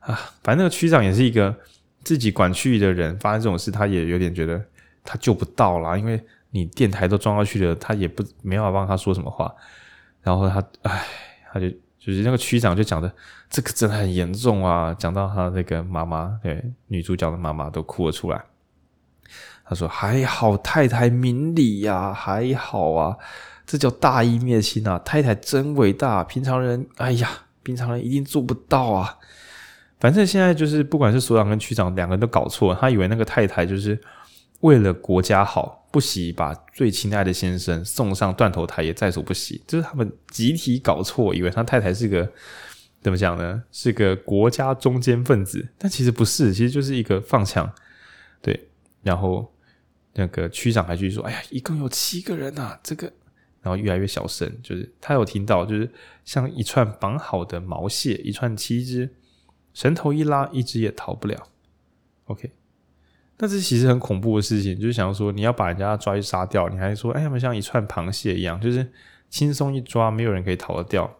啊！反正那个区长也是一个自己管区域的人，发生这种事，他也有点觉得他救不到啦，因为你电台都装上去了，他也不没办法帮他说什么话，然后他唉。他就就是那个区长就讲的这个真的很严重啊，讲到他那个妈妈，对女主角的妈妈都哭了出来。他说：“还好太太明理呀、还好啊，这叫大义灭亲啊！太太真伟大，平常人，哎呀，平常人一定做不到啊。反正现在就是，不管是所长跟区长两个人都搞错，他以为那个太太就是为了国家好。”不惜把最亲爱的先生送上断头台也在所不惜，就是他们集体搞错，以为他太太是个怎么讲呢？是个国家中坚分子，但其实不是，其实就是一个放枪。对，然后那个区长还继续说：“哎呀，一共有七个人啊，这个。”然后越来越小声，就是他有听到，就是像一串绑好的毛线，一串七只，绳头一拉，一只也逃不了。OK。那这其实很恐怖的事情，就是想说你要把人家抓去杀掉，你还说哎，他们像一串螃蟹一样，就是轻松一抓，没有人可以逃得掉。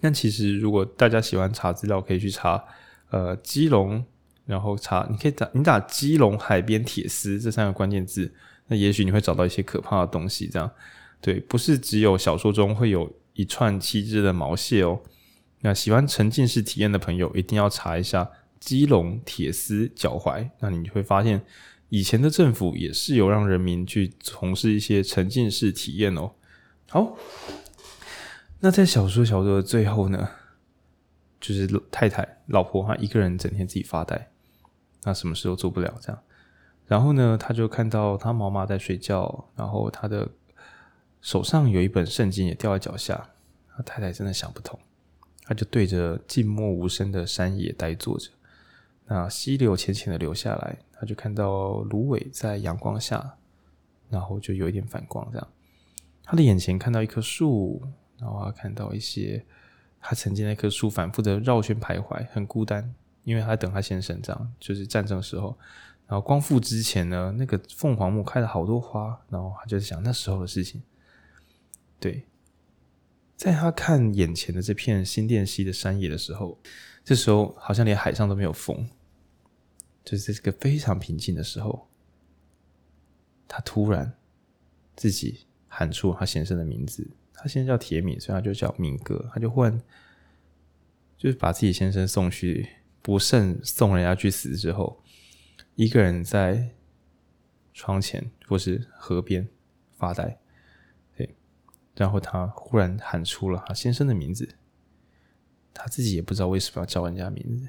但其实如果大家喜欢查资料，可以去查呃基隆，然后查你可以打你打基隆海边铁丝这三个关键字，那也许你会找到一些可怕的东西。这样对，不是只有小说中会有一串七只的毛蟹哦。那喜欢沉浸式体验的朋友，一定要查一下。基隆铁丝脚踝，那你会发现，以前的政府也是有让人民去从事一些沉浸式体验哦。好，那在小说小说的最后呢，就是太太老婆她一个人整天自己发呆，那什么事都做不了这样。然后呢，他就看到他妈妈在睡觉，然后他的手上有一本圣经也掉在脚下，他太太真的想不通，他就对着静默无声的山野呆坐着。那溪流浅浅的流下来，他就看到芦苇在阳光下，然后就有一点反光，这样。他的眼前看到一棵树，然后他看到一些他曾经那棵树反复的绕圈徘徊，很孤单，因为他等他先生，这样就是战争时候。然后光复之前呢，那个凤凰木开了好多花，然后他就想那时候的事情。对，在他看眼前的这片新店溪的山野的时候。这时候好像连海上都没有风，就是这个非常平静的时候，他突然自己喊出他先生的名字。他先生叫铁敏，所以他就叫敏哥。他就忽然就是把自己先生送去，不慎送人家去死之后，一个人在窗前或是河边发呆。对，然后他忽然喊出了他先生的名字。他自己也不知道为什么要叫人家名字。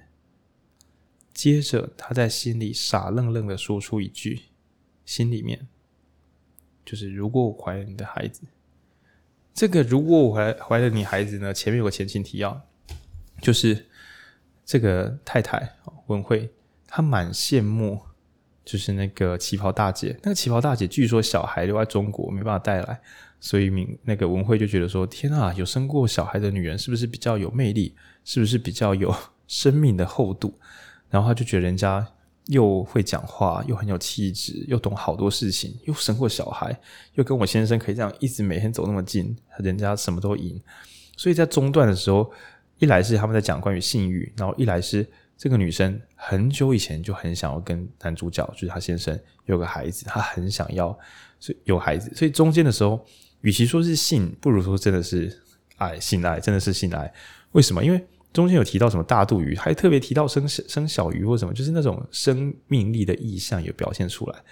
接着，他在心里傻愣愣的说出一句：“心里面就是如果我怀了你的孩子，这个如果我怀怀了你孩子呢？前面有个前情提要，就是这个太太文慧，她蛮羡慕，就是那个旗袍大姐。那个旗袍大姐据说小孩留在中国没办法带来。”所以，明那个文慧就觉得说：“天啊，有生过小孩的女人是不是比较有魅力？是不是比较有生命的厚度？”然后他就觉得人家又会讲话，又很有气质，又懂好多事情，又生过小孩，又跟我先生可以这样一直每天走那么近，人家什么都赢。所以在中段的时候，一来是他们在讲关于性欲，然后一来是这个女生很久以前就很想要跟男主角，就是她先生有个孩子，她很想要所以有孩子，所以中间的时候，与其说是性，不如说真的是爱，性爱，真的是性爱。为什么？因为中间有提到什么大肚鱼，还特别提到生生小鱼或什么，就是那种生命力的意象有表现出来。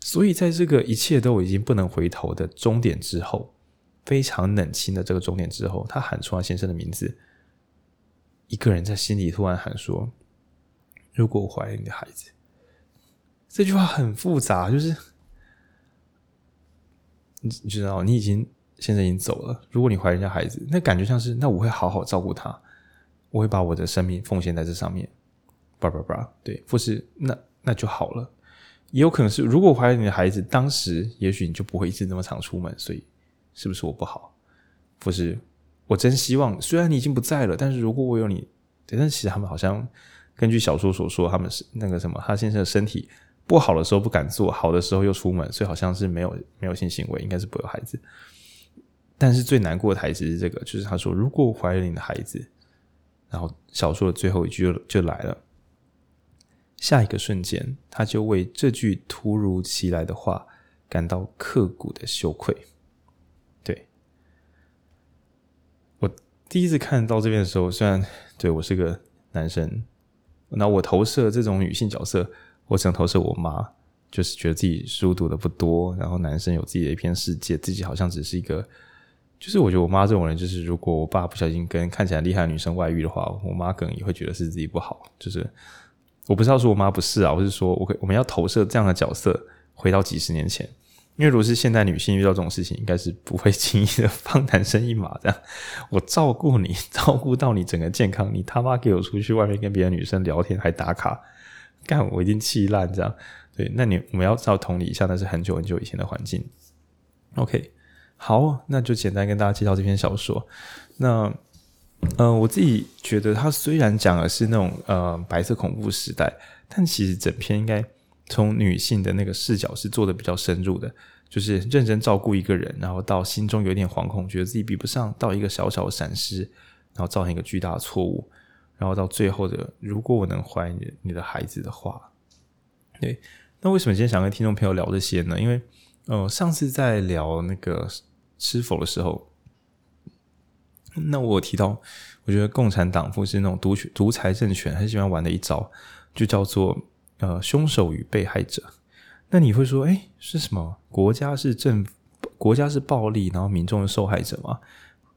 所以在这个一切都已经不能回头的终点之后，非常冷清的这个终点之后，他喊出他先生的名字。一个人在心里突然喊说：“如果我怀了你的孩子。”这句话很复杂，就是你知道，你已经现在已经走了。如果你怀人家孩子，那感觉像是那我会好好照顾他，我会把我的生命奉献在这上面。叭叭叭，对，或是那那就好了。也有可能是，如果怀了你的孩子，当时也许你就不会一直那么常出门，所以是不是我不好？不是？我真希望，虽然你已经不在了，但是如果我有你，但是其实他们好像根据小说所说，他们是那个什么，他先生的身体不好的时候不敢做，好的时候又出门，所以好像是没有没有性行为，应该是不有孩子。但是最难过的台词是这个，就是他说：“如果我怀了你的孩子。”然后小说的最后一句就就来了，下一个瞬间，他就为这句突如其来的话感到刻骨的羞愧。对，我第一次看到这边的时候，虽然对我是个男生，那我投射这种女性角色，我想投射我妈，就是觉得自己书读的不多，然后男生有自己的一片世界，自己好像只是一个，就是我觉得我妈这种人，就是如果我爸不小心跟看起来厉害的女生外遇的话，我妈可能也会觉得是自己不好。就是我不知道说我妈不是啊，我是说我可我们要投射这样的角色，回到几十年前。因为如果是现代女性遇到这种事情，应该是不会 <laughs> 轻易的放男生一马。这样，我照顾你，<laughs> 照顾到你整个健康，你他妈给我出去外面跟别的女生聊天还打卡，干我一定气烂。这样，对，那你我们要照同理一下，那是很久很久以前的环境。OK，好，那就简单跟大家介绍这篇小说。那，呃，我自己觉得它虽然讲的是那种呃白色恐怖时代，但其实整篇应该。从女性的那个视角是做的比较深入的，就是认真照顾一个人，然后到心中有点惶恐，觉得自己比不上，到一个小小的闪失，然后造成一个巨大的错误，然后到最后的，如果我能怀你你的孩子的话，对，那为什么今天想跟听众朋友聊这些呢？因为，呃，上次在聊那个吃否的时候，那我提到，我觉得共产党或是那种独独裁政权很喜欢玩的一招，就叫做。呃，凶手与被害者，那你会说，诶，是什么？国家是政府，国家是暴力，然后民众是受害者吗？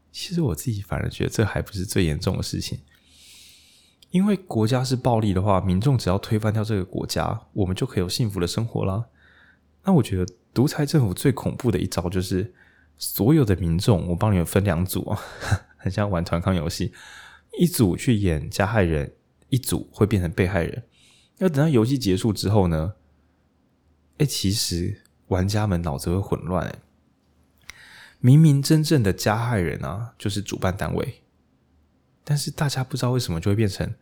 其实我自己反而觉得这还不是最严重的事情，因为国家是暴力的话，民众只要推翻掉这个国家，我们就可以有幸福的生活啦。那我觉得独裁政府最恐怖的一招就是，所有的民众，我帮你们分两组啊，<laughs> 很像玩团康游戏，一组去演加害人，一组会变成被害人。要等到游戏结束之后呢？哎，其实玩家们脑子会混乱。明明真正的加害人啊，就是主办单位，但是大家不知道为什么就会变成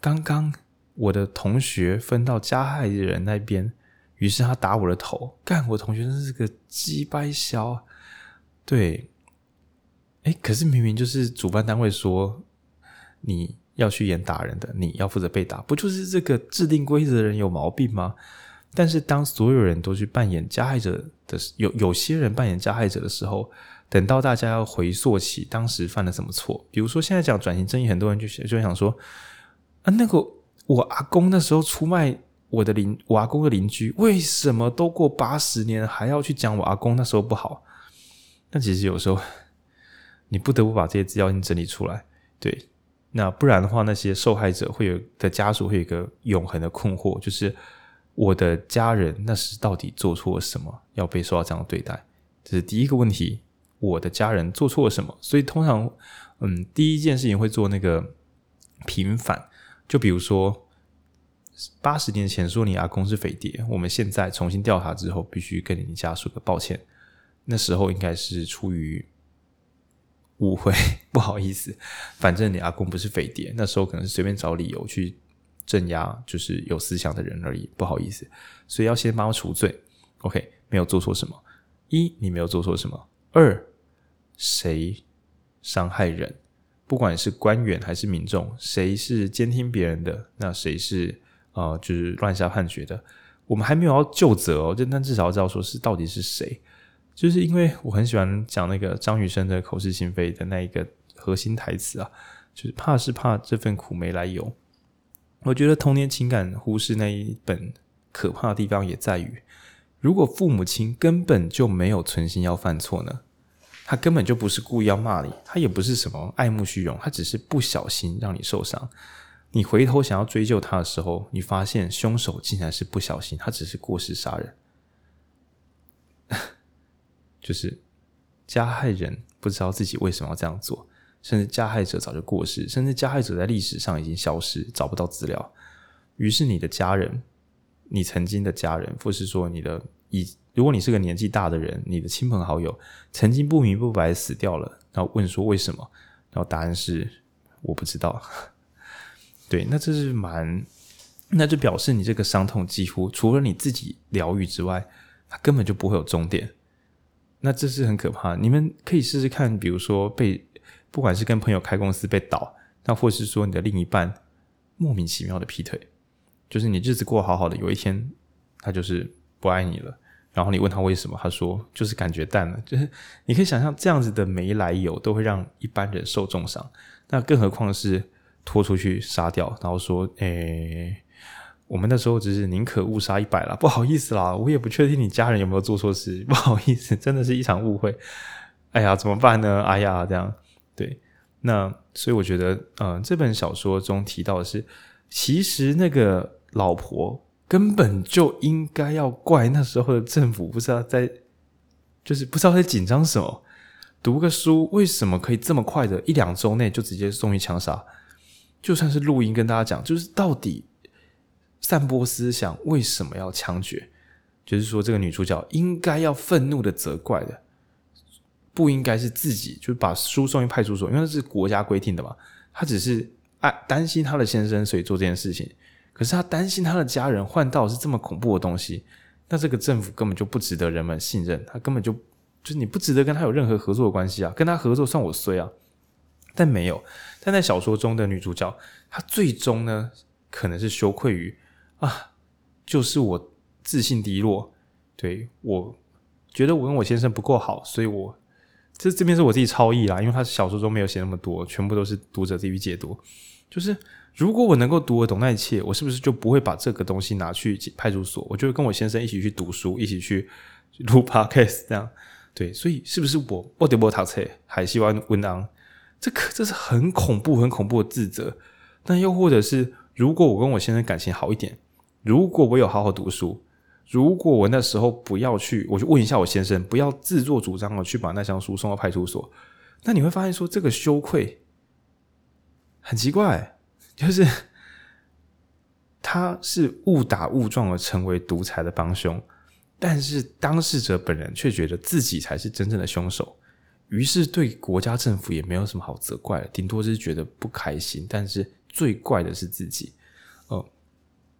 刚刚我的同学分到加害人那边，于是他打我的头，干我同学真是个鸡掰小。对，哎，可是明明就是主办单位说你。要去演打人的，你要负责被打，不就是这个制定规则的人有毛病吗？但是当所有人都去扮演加害者的，有有些人扮演加害者的时候，等到大家要回溯起当时犯了什么错，比如说现在讲转型正义，很多人就就想说啊，那个我阿公那时候出卖我的邻，我阿公的邻居，为什么都过八十年还要去讲我阿公那时候不好？那其实有时候你不得不把这些资料先整理出来，对。那不然的话，那些受害者会有的家属会有一个永恒的困惑，就是我的家人那时到底做错了什么，要被受到这样的对待？这是第一个问题。我的家人做错了什么？所以通常，嗯，第一件事情会做那个平反。就比如说，八十年前说你阿公是匪谍，我们现在重新调查之后，必须跟你家属个抱歉。那时候应该是出于。误会，<laughs> 不好意思，反正你阿公不是匪谍，那时候可能是随便找理由去镇压，就是有思想的人而已，不好意思，所以要先帮他除罪。OK，没有做错什么。一，你没有做错什么。二，谁伤害人？不管是官员还是民众，谁是监听别人的，那谁是呃，就是乱下判决的，我们还没有要就责哦，就但至少要知道说是到底是谁。就是因为我很喜欢讲那个张雨生的口是心非的那一个核心台词啊，就是怕是怕这份苦没来由。我觉得童年情感忽视那一本可怕的地方也在于，如果父母亲根本就没有存心要犯错呢？他根本就不是故意要骂你，他也不是什么爱慕虚荣，他只是不小心让你受伤。你回头想要追究他的时候，你发现凶手竟然是不小心，他只是过失杀人。就是加害人不知道自己为什么要这样做，甚至加害者早就过世，甚至加害者在历史上已经消失，找不到资料。于是你的家人，你曾经的家人，或是说你的以，如果你是个年纪大的人，你的亲朋好友曾经不明不白死掉了，然后问说为什么？然后答案是我不知道。<laughs> 对，那这是蛮，那就表示你这个伤痛几乎除了你自己疗愈之外，它根本就不会有终点。那这是很可怕，你们可以试试看，比如说被，不管是跟朋友开公司被倒，那或是说你的另一半莫名其妙的劈腿，就是你日子过好好的，有一天他就是不爱你了，然后你问他为什么，他说就是感觉淡了，就是你可以想象这样子的没来由都会让一般人受重伤，那更何况是拖出去杀掉，然后说诶。我们那时候只是宁可误杀一百啦，不好意思啦，我也不确定你家人有没有做错事，<laughs> 不好意思，真的是一场误会。哎呀，怎么办呢？哎呀，这样对，那所以我觉得，嗯、这本小说中提到的是，其实那个老婆根本就应该要怪那时候的政府，不知道在，就是不知道在紧张什么。读个书为什么可以这么快的一两周内就直接送去枪杀？就算是录音跟大家讲，就是到底。散播思想为什么要枪决？就是说，这个女主角应该要愤怒的责怪的，不应该是自己，就把书送去派出所，因为那是国家规定的嘛。她只是爱担心她的先生，所以做这件事情。可是她担心她的家人换到是这么恐怖的东西，那这个政府根本就不值得人们信任，他根本就就是你不值得跟他有任何合作关系啊！跟他合作算我衰啊！但没有，但在小说中的女主角，她最终呢，可能是羞愧于。啊，就是我自信低落，对，我觉得我跟我先生不够好，所以我这这边是我自己超译啦，因为他小说中没有写那么多，全部都是读者自己解读。就是如果我能够读得懂那一切，我是不是就不会把这个东西拿去派出所？我就会跟我先生一起去读书，一起去录 podcast 这样。对，所以是不是我我得波塔车还希望文章？这可这是很恐怖、很恐怖的自责。但又或者是，如果我跟我先生感情好一点。如果我有好好读书，如果我那时候不要去，我就问一下我先生，不要自作主张的去把那箱书送到派出所，那你会发现说这个羞愧很奇怪，就是 <laughs> 他是误打误撞的成为独裁的帮凶，但是当事者本人却觉得自己才是真正的凶手，于是对国家政府也没有什么好责怪的，顶多是觉得不开心，但是最怪的是自己。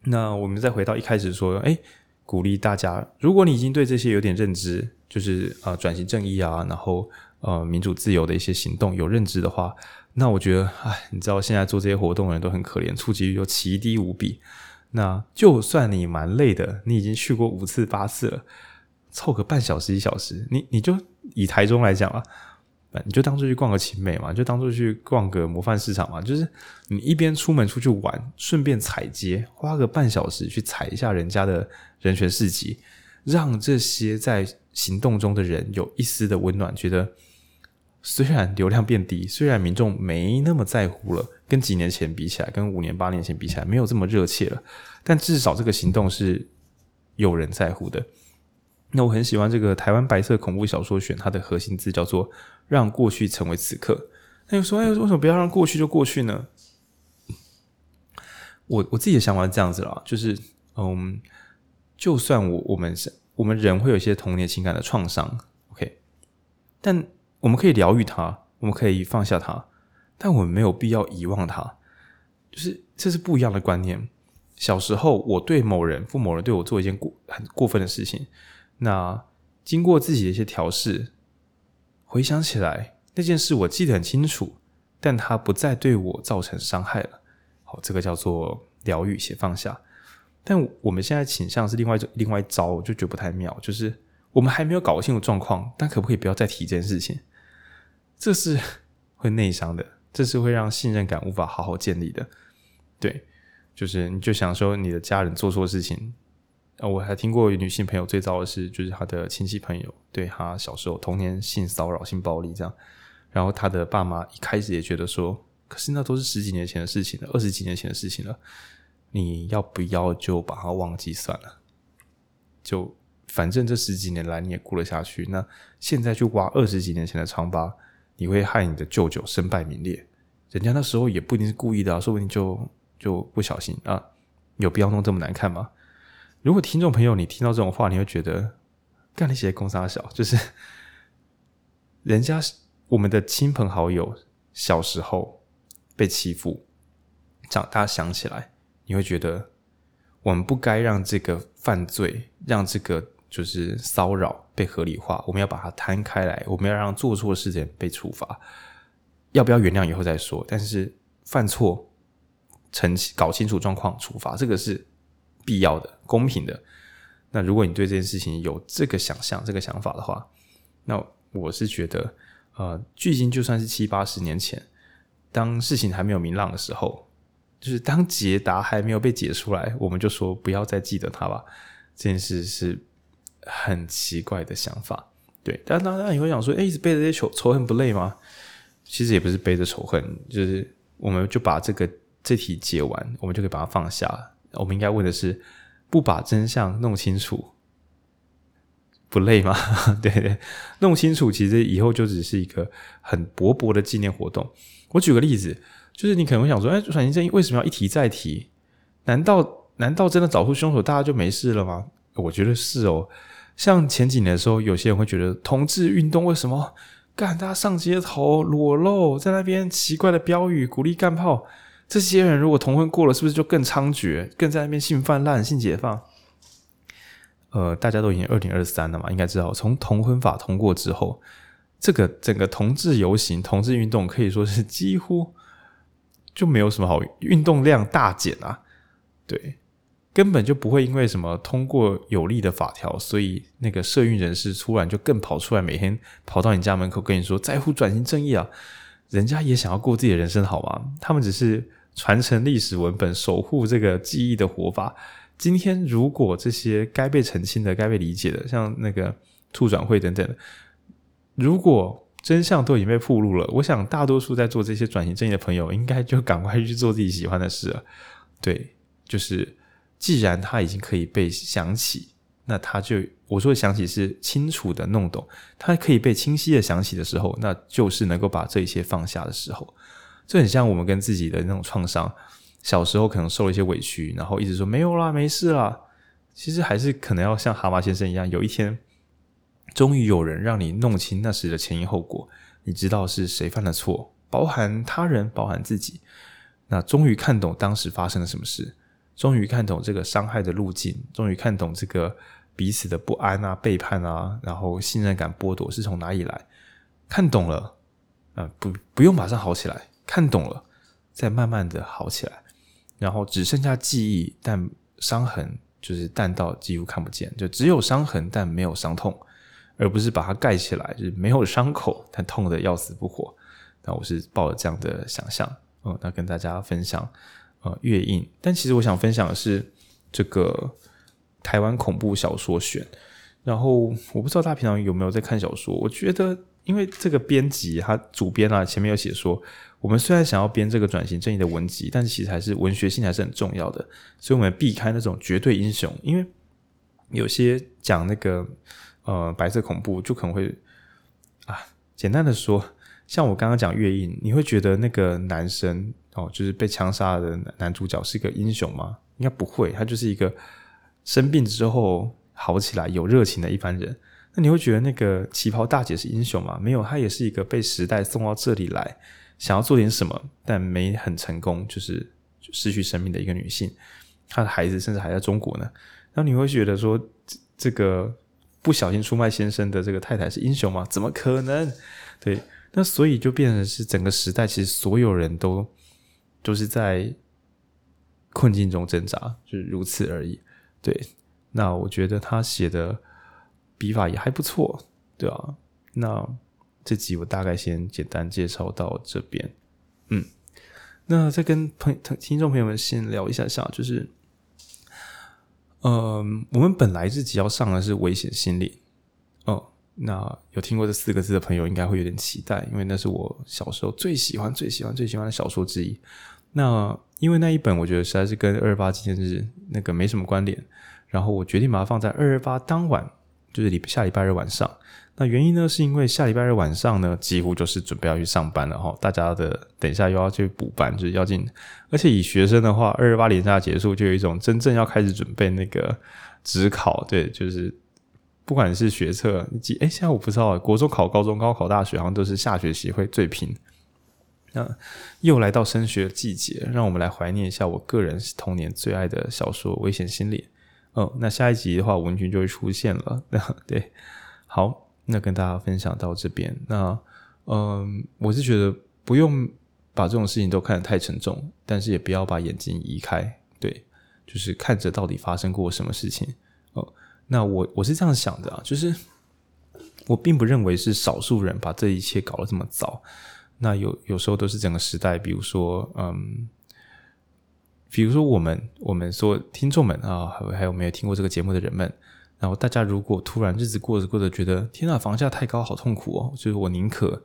那我们再回到一开始说，哎，鼓励大家，如果你已经对这些有点认知，就是呃转型正义啊，然后呃民主自由的一些行动有认知的话，那我觉得，哎，你知道现在做这些活动的人都很可怜，触及率又奇低无比。那就算你蛮累的，你已经去过五次八次了，凑个半小时一小时，你你就以台中来讲啊。你就当做去逛个勤美嘛，就当做去逛个模范市场嘛，就是你一边出门出去玩，顺便踩街，花个半小时去踩一下人家的人权市集，让这些在行动中的人有一丝的温暖，觉得虽然流量变低，虽然民众没那么在乎了，跟几年前比起来，跟五年八年前比起来，没有这么热切了，但至少这个行动是有人在乎的。那我很喜欢这个台湾白色恐怖小说选，它的核心字叫做“让过去成为此刻”。那你说，哎，为什么不要让过去就过去呢？我我自己的想法是这样子啦，就是嗯，就算我我们是我们人会有一些童年情感的创伤，OK，但我们可以疗愈它，我们可以放下它，但我们没有必要遗忘它。就是这是不一样的观念。小时候，我对某人或某人对我做一件过很过分的事情。那经过自己的一些调试，回想起来那件事，我记得很清楚，但它不再对我造成伤害了。好，这个叫做疗愈且放下。但我们现在倾向是另外一另外一招，我就觉得不太妙，就是我们还没有搞清楚状况，但可不可以不要再提这件事情？这是会内伤的，这是会让信任感无法好好建立的。对，就是你就想说你的家人做错事情，啊，我还听过女性朋友最糟的是，就是她的亲戚朋友对她小时候童年性骚扰、性暴力这样，然后她的爸妈一开始也觉得说，可是那都是十几年前的事情了，二十几年前的事情了。你要不要就把它忘记算了？就反正这十几年来你也过了下去，那现在去挖二十几年前的疮疤，你会害你的舅舅身败名裂。人家那时候也不一定是故意的，说不定就就不小心啊，有必要弄这么难看吗？如果听众朋友你听到这种话，你会觉得干那些公三小，就是人家我们的亲朋好友小时候被欺负，长大想起来。你会觉得我们不该让这个犯罪，让这个就是骚扰被合理化。我们要把它摊开来，我们要让做错事的人被处罚。要不要原谅以后再说。但是犯错，澄清搞清楚状况，处罚这个是必要的、公平的。那如果你对这件事情有这个想象、这个想法的话，那我是觉得，呃，距今就算是七八十年前，当事情还没有明朗的时候。就是当解答还没有被解出来，我们就说不要再记得他吧。这件事是很奇怪的想法，对。但当然你会想说，哎，一直背着这些仇仇恨不累吗？其实也不是背着仇恨，就是我们就把这个这题解完，我们就可以把它放下了。我们应该问的是，不把真相弄清楚不累吗？<laughs> 对对，弄清楚其实以后就只是一个很薄薄的纪念活动。我举个例子。就是你可能会想说，哎，转型正义为什么要一提再提？难道难道真的找出凶手，大家就没事了吗？我觉得是哦。像前几年的时候，有些人会觉得同志运动为什么干？大家上街头裸露，在那边奇怪的标语鼓励干炮，这些人如果同婚过了，是不是就更猖獗，更在那边性泛滥、性解放？呃，大家都已经二零二三了嘛，应该知道，从同婚法通过之后，这个整个同志游行、同志运动可以说是几乎。就没有什么好运动量大减啊，对，根本就不会因为什么通过有利的法条，所以那个社运人士突然就更跑出来，每天跑到你家门口跟你说在乎转型正义啊，人家也想要过自己的人生好吗？他们只是传承历史文本，守护这个记忆的活法。今天如果这些该被澄清的、该被理解的，像那个兔转会等等，如果真相都已经被暴露了，我想大多数在做这些转型正义的朋友，应该就赶快去做自己喜欢的事了。对，就是既然他已经可以被想起，那他就我说的想起是清楚的弄懂，他可以被清晰的想起的时候，那就是能够把这一切放下的时候。就很像我们跟自己的那种创伤，小时候可能受了一些委屈，然后一直说没有啦，没事啦，其实还是可能要像蛤蟆先生一样，有一天。终于有人让你弄清那时的前因后果，你知道是谁犯了错，包含他人，包含自己。那终于看懂当时发生了什么事，终于看懂这个伤害的路径，终于看懂这个彼此的不安啊、背叛啊，然后信任感剥夺是从哪里来。看懂了，啊、呃，不，不用马上好起来，看懂了，再慢慢的好起来，然后只剩下记忆，但伤痕就是淡到几乎看不见，就只有伤痕，但没有伤痛。而不是把它盖起来，就是没有伤口，但痛得要死不活。那我是抱着这样的想象，嗯，那跟大家分享，呃，月印。但其实我想分享的是这个台湾恐怖小说选。然后我不知道大家平常有没有在看小说？我觉得，因为这个编辑他主编啊，前面有写说，我们虽然想要编这个转型正义的文集，但其实还是文学性还是很重要的，所以我们避开那种绝对英雄，因为有些讲那个。呃，白色恐怖就可能会啊，简单的说，像我刚刚讲月印，你会觉得那个男生哦，就是被枪杀的男主角是个英雄吗？应该不会，他就是一个生病之后好起来、有热情的一般人。那你会觉得那个旗袍大姐是英雄吗？没有，她也是一个被时代送到这里来，想要做点什么，但没很成功，就是失去生命的一个女性。她的孩子甚至还在中国呢。那你会觉得说，这个。不小心出卖先生的这个太太是英雄吗？怎么可能？对，那所以就变成是整个时代，其实所有人都都是在困境中挣扎，就是如此而已。对，那我觉得他写的笔法也还不错，对啊。那这集我大概先简单介绍到这边，嗯，那再跟朋听众朋友们先聊一下下，就是，嗯、我们本来这集要上的是危险心理，哦，那有听过这四个字的朋友应该会有点期待，因为那是我小时候最喜欢、最喜欢、最喜欢的小说之一。那因为那一本我觉得实在是跟二二八纪念日那个没什么关联，然后我决定把它放在二二八当晚，就是礼下礼拜日晚上。那原因呢，是因为下礼拜日晚上呢，几乎就是准备要去上班了哈。大家的等一下又要去补班，就是要进。而且以学生的话，二二八连假结束，就有一种真正要开始准备那个指考。对，就是不管是学测，几哎，现在我不知道，国中考、高中、高考、大学，好像都是下学期会最拼。那又来到升学季节，让我们来怀念一下我个人童年最爱的小说《危险心理》。哦，那下一集的话，文君就会出现了。<laughs> 对，好。那跟大家分享到这边，那嗯，我是觉得不用把这种事情都看得太沉重，但是也不要把眼睛移开，对，就是看着到底发生过什么事情哦。那我我是这样想的啊，就是我并不认为是少数人把这一切搞得这么糟，那有有时候都是整个时代，比如说嗯，比如说我们我们说听众们啊，还还有没有听过这个节目的人们。然后大家如果突然日子过着过着，觉得天呐，房价太高，好痛苦哦！就是我宁可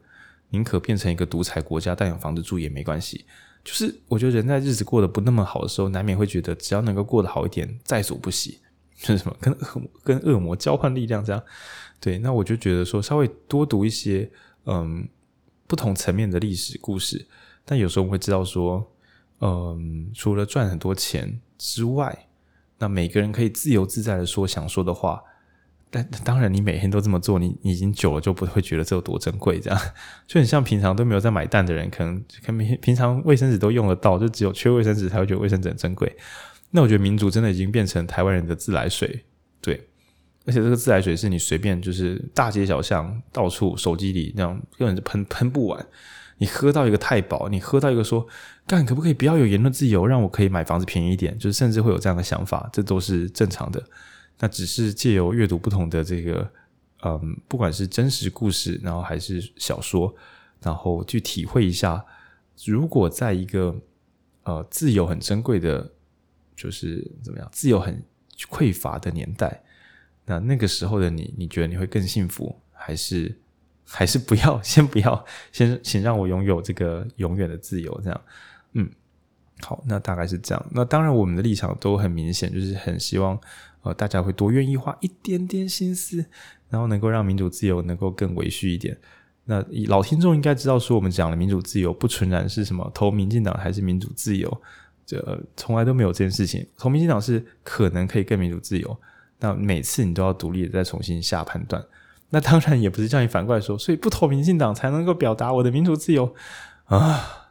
宁可变成一个独裁国家，但有房子住也没关系。就是我觉得人在日子过得不那么好的时候，难免会觉得只要能够过得好一点，在所不惜。<laughs> 就是什么跟恶跟恶魔交换力量这样。对，那我就觉得说稍微多读一些嗯不同层面的历史故事，但有时候我会知道说，嗯，除了赚很多钱之外。那每个人可以自由自在的说想说的话，但当然你每天都这么做，你已经久了就不会觉得这有多珍贵，这样 <laughs> 就很像平常都没有在买蛋的人，可能可能平常卫生纸都用得到，就只有缺卫生纸才会觉得卫生纸很珍贵。那我觉得民主真的已经变成台湾人的自来水，对，而且这个自来水是你随便就是大街小巷到处手机里那样根本就喷喷不完。你喝到一个太饱，你喝到一个说，干可不可以不要有言论自由，让我可以买房子便宜一点？就是甚至会有这样的想法，这都是正常的。那只是借由阅读不同的这个，嗯，不管是真实故事，然后还是小说，然后去体会一下，如果在一个呃自由很珍贵的，就是怎么样，自由很匮乏的年代，那那个时候的你，你觉得你会更幸福，还是？还是不要，<laughs> 先不要，先请让我拥有这个永远的自由，这样，嗯，好，那大概是这样。那当然，我们的立场都很明显，就是很希望呃大家会多愿意花一点点心思，然后能够让民主自由能够更维续一点。那老听众应该知道，说我们讲的民主自由不纯然是什么投民进党还是民主自由，这从来都没有这件事情。投民进党是可能可以更民主自由，那每次你都要独立的再重新下判断。那当然也不是叫你反过来说，所以不投民进党才能够表达我的民主自由啊，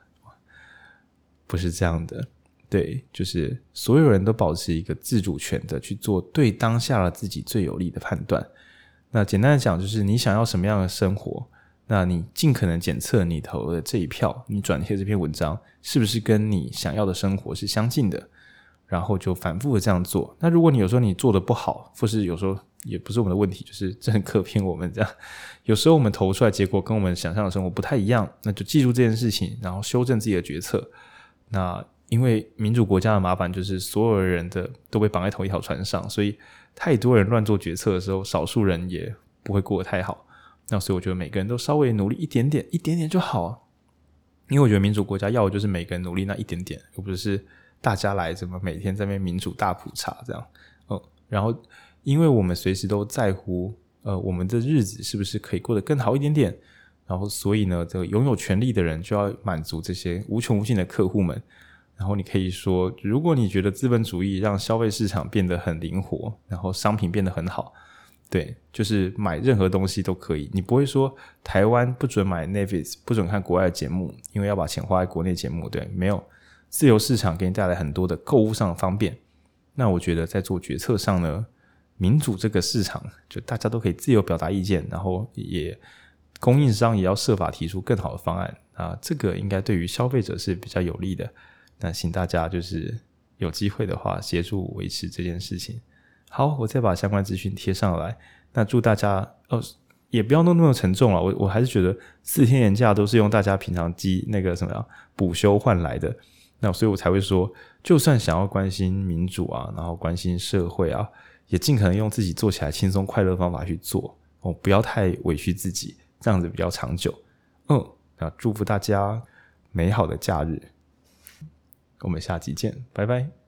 不是这样的。对，就是所有人都保持一个自主权的去做对当下的自己最有利的判断。那简单的讲，就是你想要什么样的生活，那你尽可能检测你投的这一票，你转贴这篇文章是不是跟你想要的生活是相近的，然后就反复的这样做。那如果你有时候你做的不好，或是有时候。也不是我们的问题，就是政客 <laughs> 骗我们这样。有时候我们投出来结果跟我们想象的生活不太一样，那就记住这件事情，然后修正自己的决策。那因为民主国家的麻烦就是所有人的都被绑在同一条船上，所以太多人乱做决策的时候，少数人也不会过得太好。那所以我觉得每个人都稍微努力一点点，一点点就好。因为我觉得民主国家要的就是每个人努力那一点点，而不是大家来怎么每天在那边民主大普查这样。哦，然后。因为我们随时都在乎，呃，我们的日子是不是可以过得更好一点点，然后所以呢，这个拥有权力的人就要满足这些无穷无尽的客户们。然后你可以说，如果你觉得资本主义让消费市场变得很灵活，然后商品变得很好，对，就是买任何东西都可以。你不会说台湾不准买 Netflix，不准看国外的节目，因为要把钱花在国内节目，对，没有。自由市场给你带来很多的购物上的方便。那我觉得在做决策上呢，民主这个市场，就大家都可以自由表达意见，然后也供应商也要设法提出更好的方案啊，这个应该对于消费者是比较有利的。那请大家就是有机会的话，协助维持这件事情。好，我再把相关资讯贴上来。那祝大家哦，也不要弄那么沉重了。我我还是觉得四天年假都是用大家平常积那个什么呀补休换来的。那所以我才会说，就算想要关心民主啊，然后关心社会啊，也尽可能用自己做起来轻松快乐的方法去做哦，不要太委屈自己，这样子比较长久。嗯，啊祝福大家美好的假日。我们下期见，拜拜。